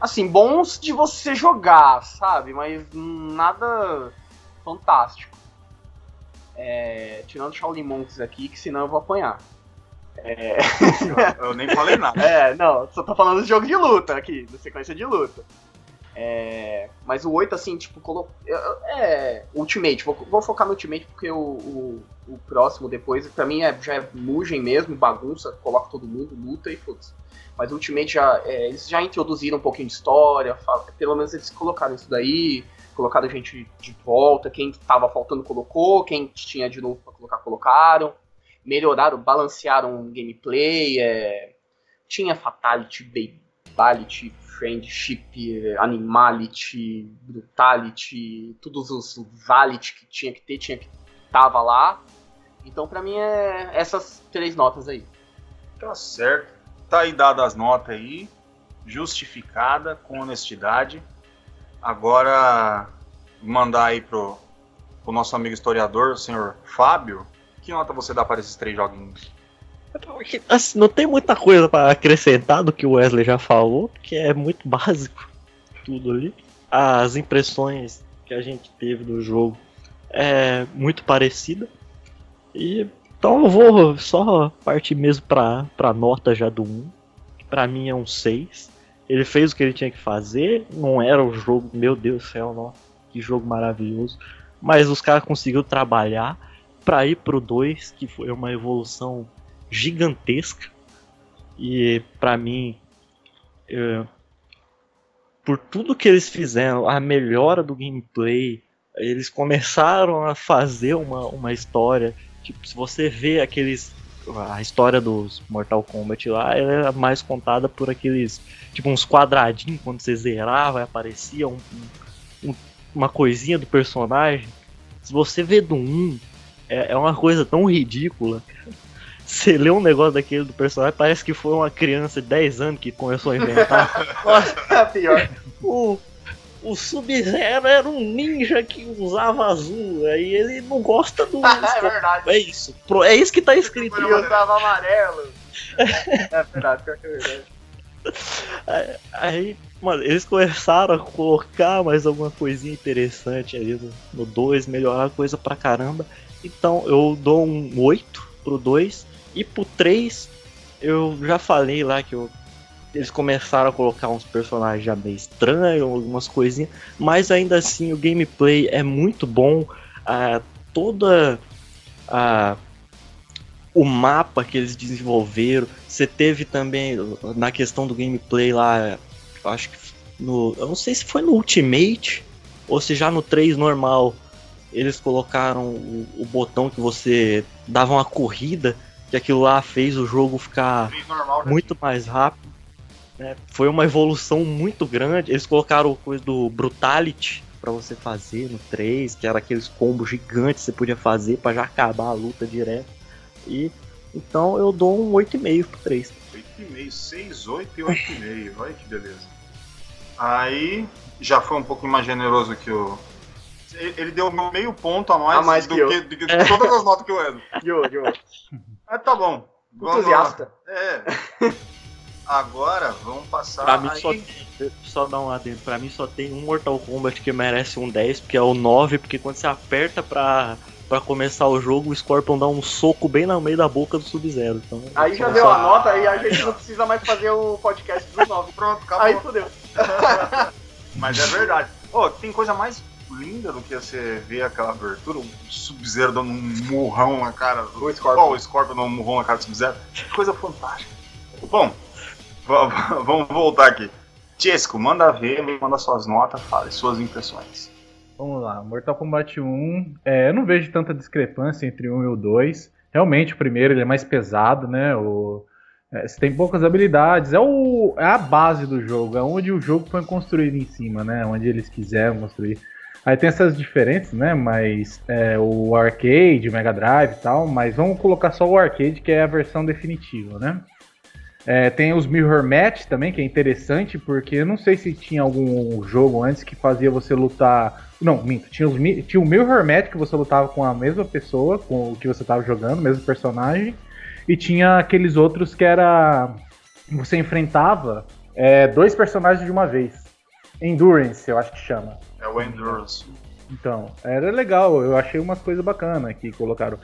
Assim, bons de você jogar, sabe? Mas nada fantástico. É, tirando Shaolin Monks aqui, que senão eu vou apanhar. eu nem falei nada. É, não, só tô falando de jogo de luta aqui, da sequência de luta. É, mas o 8, assim, tipo, colo... é. Ultimate, vou, vou focar no Ultimate porque o, o, o próximo depois, pra mim, é, já é mugem mesmo, bagunça, coloca todo mundo, luta e foda-se. Mas Ultimate já. é, eles já introduziram um pouquinho de história, fala- pelo menos eles colocaram isso daí, colocaram gente de volta, quem tava faltando colocou, quem tinha de novo pra colocar, colocaram. Melhoraram, balancearam o gameplay, é, tinha Fatality, Babality, Friendship, Animality, Brutality, todos os Vality que tinha que ter, tinha que tava lá. Então pra mim é essas três notas aí. Tá certo. Tá aí dada as notas aí. Justificada, com honestidade. Agora, mandar aí pro, pro nosso amigo historiador, o senhor Fábio. Que nota você dá para esses três joguinhos? Assim, não tem muita coisa pra acrescentar do que o Wesley já falou, porque é muito básico tudo ali. As impressões que a gente teve do jogo é muito parecida. E então eu vou só partir mesmo pra, pra nota já do 1. Que pra mim é um 6. Ele fez o que ele tinha que fazer. Não era o jogo, meu Deus do céu, nossa, que jogo maravilhoso. Mas os caras conseguiram trabalhar pra ir pro 2, que foi uma evolução gigantesca e pra mim é, por tudo que eles fizeram a melhora do gameplay eles começaram a fazer uma, uma história tipo se você vê aqueles a história dos Mortal Kombat lá ela é mais contada por aqueles tipo uns quadradinhos quando você zerava aparecia um, um- uma coisinha do personagem se você vê do 1 é, é uma coisa tão ridícula você lê um negócio daquele do personagem, parece que foi uma criança de 10 anos que começou a inventar. Nossa, É pior. o, o Sub-Zero era um ninja que usava azul, aí ele não gosta do. é verdade. É isso, é isso que tá escrito. E eu tava amarelo. É verdade, pior que é verdade. Aí, mano, eles começaram a colocar mais alguma coisinha interessante ali no 2, melhorar a coisa pra caramba. Então eu dou um 8 pro 2 e pro 3 eu já falei lá que eu- eles começaram a colocar uns personagens já meio estranhos, algumas coisinhas, mas ainda assim o gameplay é muito bom. ah, toda a o mapa que eles desenvolveram. Você teve também na questão do gameplay lá, eu acho que no, eu não sei se foi no Ultimate ou se já no 3 normal. Eles colocaram o, o botão que você dava uma corrida, que aquilo lá fez o jogo ficar normal, já muito mais rápido. Né? Foi uma evolução muito grande. Eles colocaram coisa do Brutality pra você fazer no 3, que era aqueles combos gigantes que você podia fazer pra já acabar a luta direto. E então eu dou um 8,5 pro 3. 8,5, 6, 8 e 8,5. Olha que beleza. Aí já foi um pouco mais generoso que o. Ele deu meio ponto a mais, A mais do, que eu. que, do que todas as notas que eu Edo. Yo, yo. Mas tá bom. Vamos lá. Entusiasta. É. Agora vamos passar. Pra mim aí- só tem, só dar um adendo, pra mim só tem um Mortal Kombat que merece um 10, porque é o 9, porque quando você aperta pra, pra começar o jogo, o Scorpion dá um soco bem no meio da boca do Sub-Zero. Então, Aí já deu a nota e a gente não precisa mais fazer o podcast dos nove. Pronto, acabou. Aí fodeu. Mas é verdade. Ô, tem coisa mais linda do que você ver aquela abertura, o Sub-Zero dando um murrão na cara do O Scorpion. Ó, o Scorpion dando um murrão na cara do Sub-Zero. Que coisa fantástica. Bom, vamos voltar aqui. Chesco, manda ver, manda suas notas, fale suas impressões. Vamos lá, Mortal Kombat 1, é, eu não vejo tanta discrepância entre 1 e o 2. Realmente o primeiro ele é mais pesado, né? O, é, você tem poucas habilidades, é, o, é a base do jogo, é onde o jogo foi construído em cima, né? Onde eles quiseram construir. Aí tem essas diferenças, né? Mas é, o arcade, o Mega Drive e tal, mas vamos colocar só o arcade, que é a versão definitiva, né? É, tem os Mirror Match também, que é interessante, porque eu não sei se tinha algum jogo antes que fazia você lutar. Não, minto. Tinha, os, tinha o Mirror Match que você lutava com a mesma pessoa, com o que você estava jogando, o mesmo personagem. E tinha aqueles outros que era. Você enfrentava é, dois personagens de uma vez. Endurance, eu acho que chama. É o Endurance. Então, era legal, eu achei umas coisas bacanas que colocaram.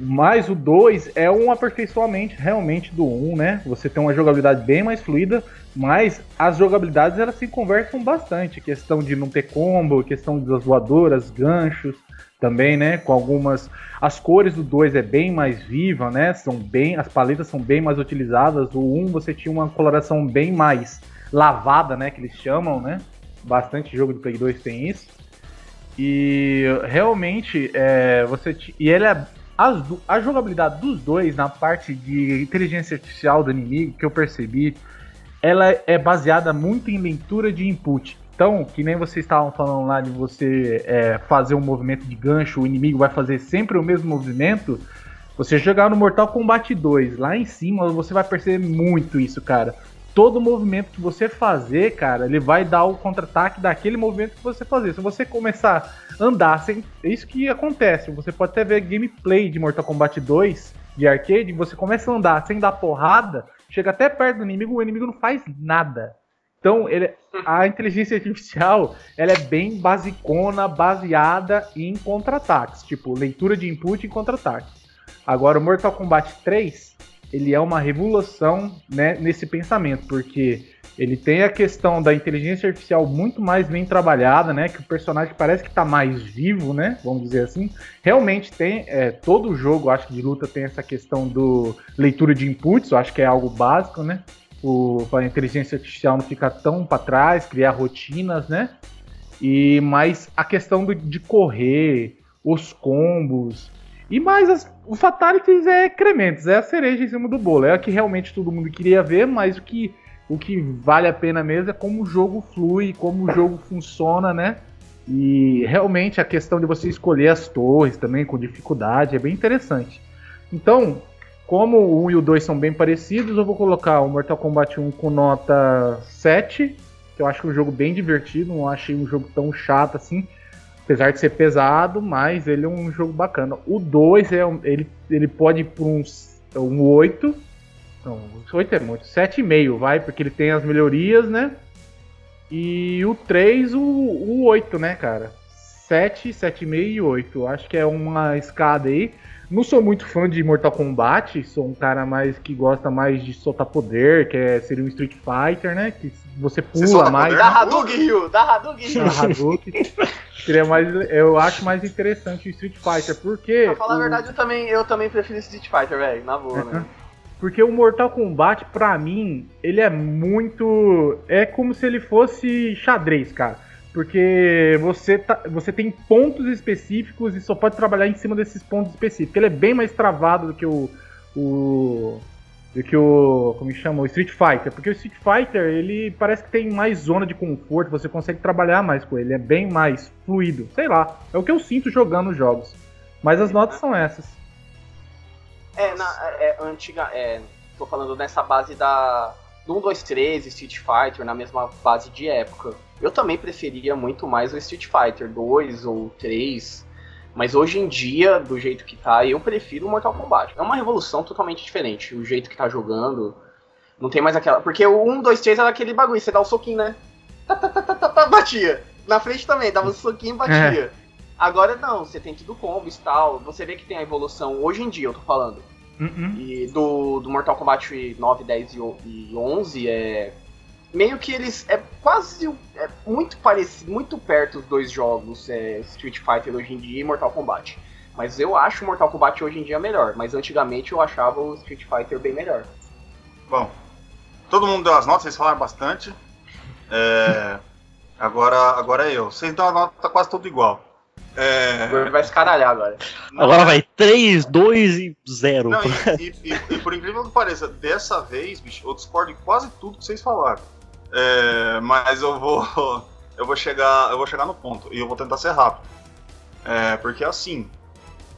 Mas o 2 é um aperfeiçoamento realmente do 1, um, né? Você tem uma jogabilidade bem mais fluida, mas as jogabilidades elas se conversam bastante. Questão de não ter combo, questão das voadoras, ganchos também, né? Com algumas. As cores do 2 é bem mais viva, né? São bem. As paletas são bem mais utilizadas. O 1 um, você tinha uma coloração bem mais lavada, né? Que eles chamam, né? Bastante jogo do Play 2 tem isso. E realmente é, você e ele é a jogabilidade dos dois na parte de inteligência artificial do inimigo que eu percebi, ela é baseada muito em leitura de input. Então, que nem vocês estavam falando lá de você é, fazer um movimento de gancho, o inimigo vai fazer sempre o mesmo movimento. Você jogar no Mortal Kombat 2 lá em cima, você vai perceber muito isso, cara todo movimento que você fazer, cara, ele vai dar o contra-ataque daquele movimento que você fazer. Se você começar a andar sem. É isso que acontece. Você pode até ver gameplay de Mortal Kombat 2 de arcade, você começa a andar sem dar porrada, chega até perto do inimigo, o inimigo não faz nada. Então, ele, a inteligência artificial, ela é bem basicona, baseada em contra-ataques, tipo leitura de input e contra-ataque. Agora, o Mortal Kombat 3, ele é uma revolução né, nesse pensamento, porque ele tem a questão da inteligência artificial muito mais bem trabalhada, né? Que o personagem parece que está mais vivo, né? Vamos dizer assim. Realmente tem. É, todo jogo, acho que de luta tem essa questão do leitura de inputs, eu acho que é algo básico, né? Para a inteligência artificial não ficar tão para trás, criar rotinas, né? E mais a questão do, de correr, os combos, e mais as, o Fatalities é Crementes, é a cereja em cima do bolo. É a que realmente todo mundo queria ver, mas o que, o que vale a pena mesmo é como o jogo flui, como o jogo funciona, né? E realmente a questão de você escolher as torres também com dificuldade é bem interessante. Então, como o 1 e o 2 são bem parecidos, eu vou colocar o Mortal Kombat 1 com nota 7, que eu acho que é um jogo bem divertido, não achei um jogo tão chato assim apesar de ser pesado, mas ele é um jogo bacana. O 2 é um, ele, ele pode ir por uns, um 8. Não, 8 é muito. 7,5 vai, porque ele tem as melhorias, né? E o 3, o, o 8, né, cara? 7, 7,5 e 8. Acho que é uma escada aí. Não sou muito fã de Mortal Kombat, sou um cara mais que gosta mais de soltar poder, que é, seria um Street Fighter, né? Que você pula solta mais. poder? Da Hadouken, Ryu! Da Hadouken, Ryu! Da Hadouken. Seria mais, eu acho mais interessante o Street Fighter, porque. Pra falar o- a verdade, eu também, eu também prefiro Street Fighter, velho. Na boa, né? Porque o Mortal Kombat, pra mim, ele é muito. É como se ele fosse xadrez, cara. Porque você, tá, você tem pontos específicos e só pode trabalhar em cima desses pontos específicos. Ele é bem mais travado do que o. o do que o. Como chama? O Street Fighter. Porque o Street Fighter, ele parece que tem mais zona de conforto, você consegue trabalhar mais com ele. É bem mais fluido. Sei lá. É o que eu sinto jogando os jogos. Mas as notas são essas. É, na, é, antiga. É, tô falando nessa base da. Do 1, 2, 3, Street Fighter, na mesma base de época. Eu também preferia muito mais o Street Fighter 2 ou 3. Mas hoje em dia, do jeito que tá, eu prefiro o Mortal Kombat. É uma revolução totalmente diferente. O jeito que tá jogando. Não tem mais aquela. Porque o 1, 2, 3 era aquele bagulho, você dá o soquinho, né? Tá, tá, tá, tá, tá, tá, batia. Na frente também, dava o soquinho e batia. Agora não, você tem tudo combos e tal. Você vê que tem a evolução hoje em dia, eu tô falando. Uh-uh. E do, do Mortal Kombat 9, 10 e o- e 11 é. Meio que eles. É quase. É muito parecido, muito perto os dois jogos, é, Street Fighter hoje em dia e Mortal Kombat. Mas eu acho o Mortal Kombat hoje em dia melhor. Mas antigamente eu achava o Street Fighter bem melhor. Bom, todo mundo deu as notas, vocês falaram bastante. É, agora, agora é eu. Vocês dão a nota quase tudo igual. É, Ele vai se caralhar agora. não- Agora vai 3, 2 e 0. Não, e, e- e- e por incrível que pareça, dessa vez, bicho, eu discordo de quase tudo que vocês falaram. É, mas eu vou. Eu vou chegar. Eu vou chegar no ponto. E eu vou tentar ser rápido. É, porque assim,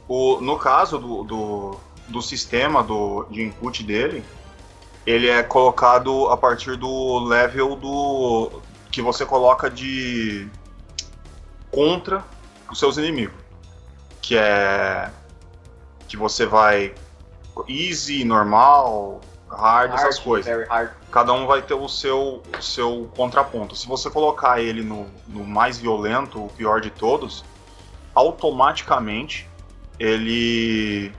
o, no caso do, do, do sistema do, de input dele, ele é colocado a partir do level do. que você coloca de. contra os seus inimigos. Que é. Que você vai easy, normal, hard, essas Hard, coisas. Very hard. Cada um vai ter o seu, o seu contraponto. Se você colocar ele no, no mais violento, o pior de todos, automaticamente ele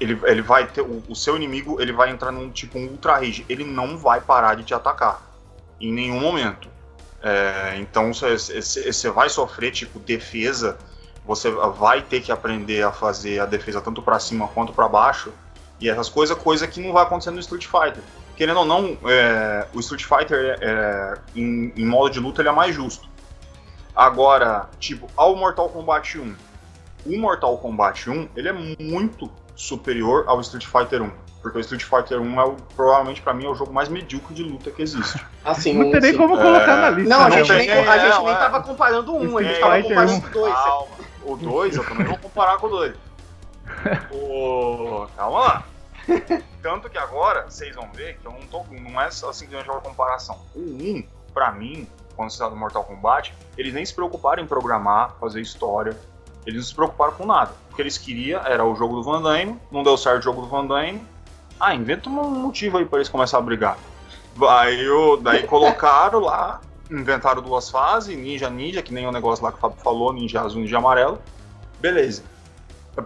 ele, ele vai ter o, o seu inimigo ele vai entrar num tipo um ultra rage. Ele não vai parar de te atacar em nenhum momento. É, então você vai sofrer tipo defesa. Você vai ter que aprender a fazer a defesa tanto pra cima quanto pra baixo. E essas coisas, coisa que não vai acontecer no Street Fighter. Querendo ou não, é, o Street Fighter é, em, em modo de luta ele é mais justo. Agora, tipo, ao Mortal Kombat 1, o Mortal Kombat 1 ele é muito superior ao Street Fighter 1. Porque o Street Fighter 1 é o, provavelmente pra mim é o jogo mais medíocre de luta que existe. Assim, Não tem nem como colocar na lista. Não, a né, gente, velho? nem, É, a gente não, nem é. tava comparando um, a gente tava Fighter comparando um. dois. Calma. O 2 eu também vou comparar com o 2. O... Calma lá. Tanto que agora, vocês vão ver que eu não tô. Não é só simplesmente uma comparação. O 1, pra mim, quando se trata do Mortal Kombat, eles nem se preocuparam em programar, fazer história. Eles não se preocuparam com nada. O que eles queriam era o jogo do Van Damme, não deu certo o jogo do Van Damme. Ah, inventa um motivo aí pra eles começarem a brigar. Aí, daí colocaram lá, inventaram duas fases, ninja, ninja, que nem o negócio lá que o Fábio falou, ninja azul, ninja amarelo. Beleza.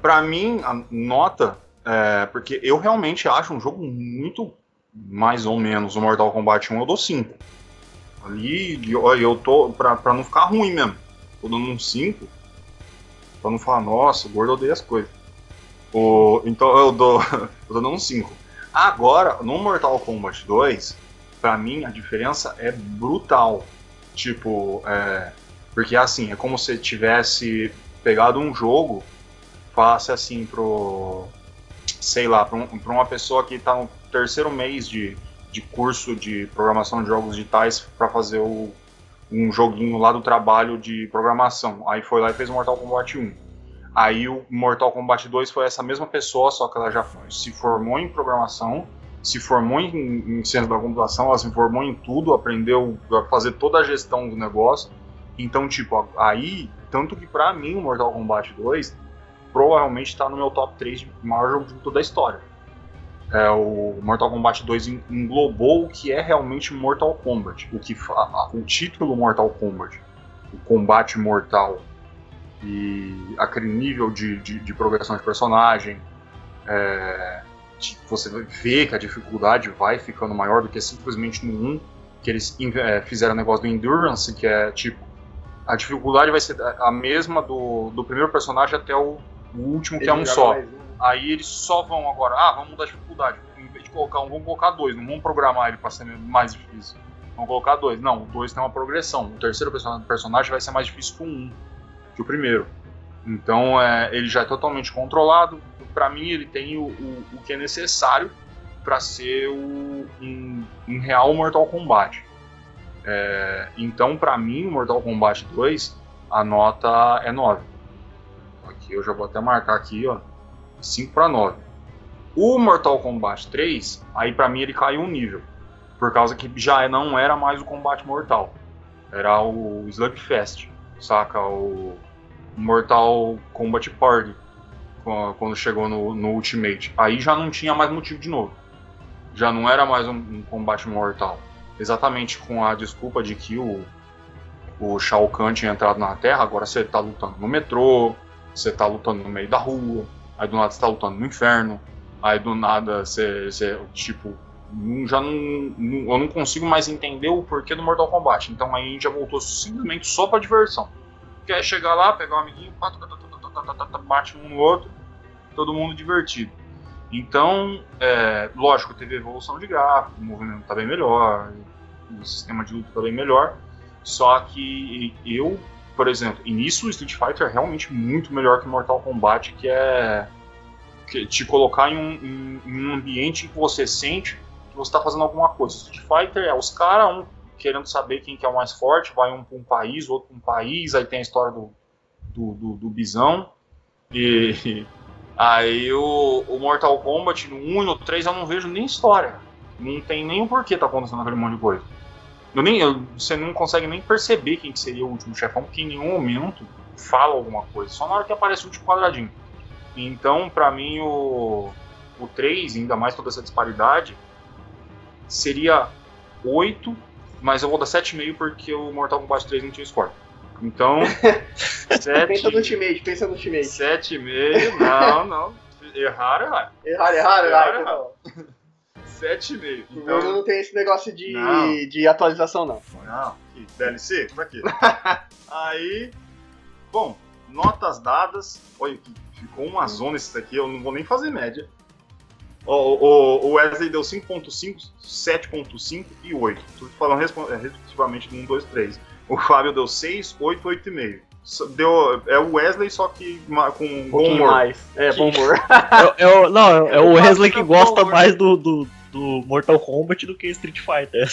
Pra mim, a nota, é, porque eu realmente acho um jogo muito mais ou menos o Mortal Kombat 1, eu dou 5. Ali, olha, eu tô, pra, pra não ficar ruim mesmo, tô dando um 5, pra não falar, nossa, gordo odeia as coisas. O, então eu dou, eu tô dando um 5. Agora, no Mortal Kombat 2, pra mim a diferença é brutal. Tipo, é, porque assim, é como se tivesse pegado um jogo, falasse assim pro. Sei lá, pra, um- uma pessoa que tá no terceiro mês de, de curso de programação de jogos digitais pra fazer o, um joguinho lá do trabalho de programação. Aí foi lá e fez o Mortal Kombat 1. Aí o Mortal Kombat 2 foi essa mesma pessoa, só que ela já se formou em programação, se formou em, em ciência da computação, ela se formou em tudo, aprendeu a fazer toda a gestão do negócio. Então, tipo, aí, tanto que pra mim o Mortal Kombat 2 provavelmente tá no meu top 3 de maior jogo de toda a história. É, o Mortal Kombat 2 en- englobou o que é realmente Mortal Kombat, o que o título Mortal Kombat, o combate mortal e aquele nível de, de, de progressão de personagem, é, você vê que a dificuldade vai ficando maior do que simplesmente no 1, que eles é, fizeram o negócio do Endurance, que é tipo, a dificuldade vai ser a mesma do, do primeiro personagem até o, o último, que é um só. Aí eles só vão agora, ah, vamos mudar a dificuldade. Em vez de colocar um, vamos colocar dois, não vamos programar ele para ser mais difícil. Vamos colocar dois. Não, o dois tem uma progressão. O terceiro perso- personagem vai ser mais difícil que o um, que o primeiro. Então é, ele já é totalmente controlado. Para mim, ele tem o, o, o que é necessário para ser o, um, um real Mortal Kombat. É, então, para mim, o Mortal Kombat 2, a nota é 9. Eu já vou até marcar aqui, ó. 5 para 9. O Mortal Kombat 3, aí pra mim ele caiu um nível. Por causa que já não era mais o combate mortal. Era o Slugfest, saca? O Mortal Kombat Party. quan- Quando chegou no, no Ultimate. Aí já não tinha mais motivo de novo. Já não era mais um, um combate mortal. Exatamente com a desculpa de que o, o Shao Kahn tinha entrado na Terra, agora você tá lutando no metrô, você tá lutando no meio da rua, aí do nada você tá lutando no inferno, aí do nada você, você tipo, já não, não, Eu não consigo mais entender o porquê do Mortal Kombat. Então aí a gente já voltou simplesmente só pra diversão. Quer chegar lá, pegar um amiguinho, tá, tá, tá, bate um no outro, todo mundo divertido. Então, é, lógico, teve evolução de gráfico, o movimento tá bem melhor, o sistema de luta tá bem melhor. Só que eu por exemplo, e nisso o Street Fighter é realmente muito melhor que Mortal Kombat, que é que te colocar em um, em- em um ambiente que você sente que você está fazendo alguma coisa. Street Fighter é os caras, um querendo saber quem que é o mais forte, vai um para um país, outro para um país, aí tem a história do, do, do, do bisão. E aí o, o Mortal Kombat no 1 e no 3 eu não vejo nem história. Não tem nem o porquê tá acontecendo aquele monte de coisa. Eu nem, eu- você não consegue nem perceber quem que seria o último chefão, porque em nenhum momento fala alguma coisa, só na hora que aparece o último quadradinho. Então, pra mim, o, o 3, ainda mais toda essa disparidade, seria 8, mas eu vou dar 7,5 porque o Mortal Kombat 3 não tinha score. Então, 7, Pensa no teammate, pensa no teammate. 7,5, não, não. Erraram, erraram. Errar, errar, Errar, errar. Então, 7,5. o Então, meu não tem esse negócio de, Não. de atualização, não. Não, DLC? Pra quê? Aí, bom, notas dadas. Olha, ficou uma zona isso daqui, eu não vou nem fazer média. O, o, o Wesley deu 5.5, 7.5 e 8. Tudo falando é, respectivamente no 1, 2, 3. O Fábio deu 6, 8, 8,5. Só- Deu, é o Wesley, só que com Um bom humor. mais. É, bom humor. É, é o- não, é o Eu Wesley que do gosta mais do, do, do Mortal Kombat do que Street Fighter.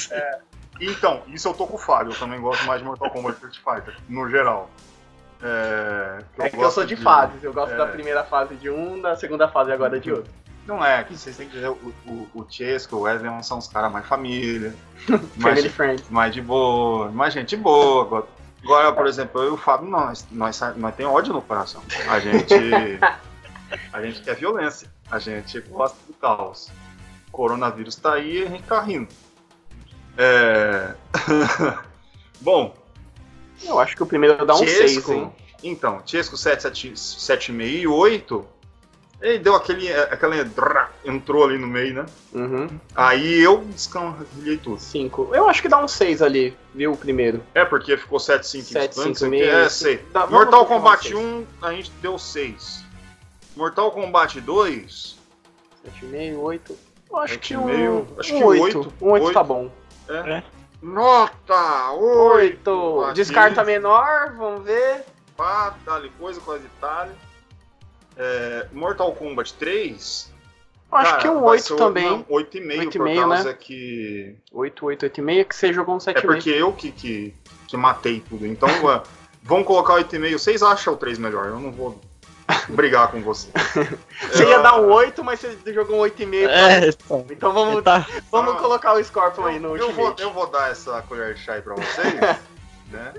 Então, isso eu tô com o Fábio. Eu também gosto mais de Mortal Kombat e Street Fighter, no geral. É, É que eu sou de fases. Eu gosto é. da primeira fase de um, da segunda fase agora de outro. Não é, aqui vocês têm que dizer, o, o, o Chesco, o Wesley são os caras mais família, Family mais, Friend. mais de boa, mais gente boa. Agora, agora, por exemplo, eu e o Fábio, não, nós, nós, nós tem ódio no coração. A gente, a gente quer violência, a gente gosta do caos. Coronavírus tá aí e a gente tá rindo. É... Bom, Eu acho que o primeiro dá um 6, Chesco, hein? Então, Chesco 7, 7, 7,5 e 8. Ele deu aquele. aquele drá, entrou ali no meio, né? Uhum. Aí eu descarrilhei tudo. 5. Eu acho que dá um 6 ali, viu? O primeiro. É, porque ficou 7, 5 7, antes 5 aqui. meio. É, 6. Dá- vamos Mortal um Kombat seis. 1, a gente deu 6. Mortal Kombat 2, 7,5, 8. Eu acho que um, meio, acho um que 8. oito. Um 8 tá Oito. bom. nota 8. 8. Aqui. Descarta menor, vamos ver. Pá, dali coisa, coisa e tal. É, Mortal Kombat 3. Eu acho cara, que um vai 8 ser o- também. Não, 8,5 por 8,5, causa né? que. 8, 8, 8,5, que você jogou um É 7,5. porque eu que, que, que matei tudo. Então, vamos colocar 8,5. Vocês acham o 3 melhor? Eu não vou brigar com você. Você ia dar um 8, mas você jogou um 8,5. É, então. Então vamos, Tá, vamos Ah. colocar o Scorpion aí no eu, vou, Ultimate. eu vou dar essa colher de chá aí pra vocês. né?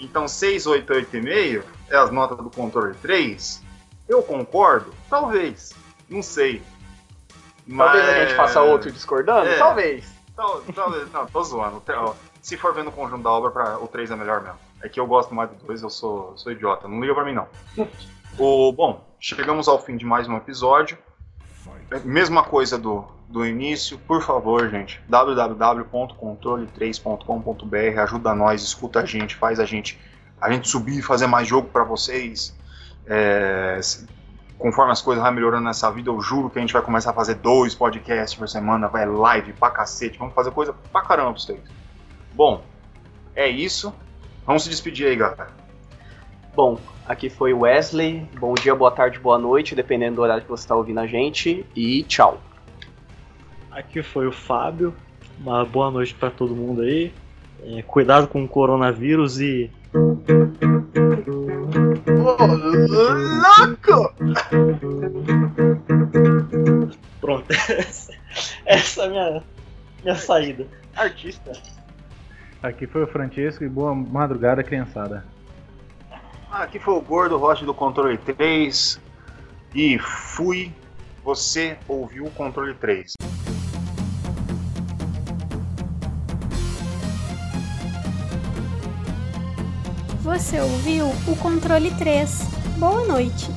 Então, 6, 8, 8,5 é as notas do controle 3. Eu concordo? Talvez. Não sei. Talvez a gente faça outro discordando? É. Talvez. Tal- Talvez, não, tô zoando. Se for vendo o conjunto da obra, pra, o 3 é melhor mesmo. É que eu gosto mais do 2, eu sou, sou idiota. Não liga pra mim, não. O, bom, chegamos ao fim de mais um episódio. Mesma coisa do, do início, por favor, gente. www.controle3.com.br Ajuda nós, escuta a gente, faz a gente, a gente subir e fazer mais jogo pra vocês. É, conforme as coisas vão melhorando nessa vida, eu juro que a gente vai começar a fazer dois podcasts por semana, vai live pra cacete, vamos fazer coisa pra caramba pra vocês. Bom, é isso. Vamos se despedir aí, galera. Bom, aqui foi o Wesley. Bom dia, boa tarde, boa noite, dependendo do horário que você está ouvindo a gente. E tchau. aqui foi o Fábio. Uma boa noite pra todo mundo aí. É, cuidado com o coronavírus e louco! pronto. Essa é a minha, minha saída. Artista. Aqui foi o Francesco e boa madrugada, criançada. Aqui foi o Gordo Rocha do Controle 3. E fui. Você ouviu o Controle 3. Você ouviu o Controle 3. Boa noite.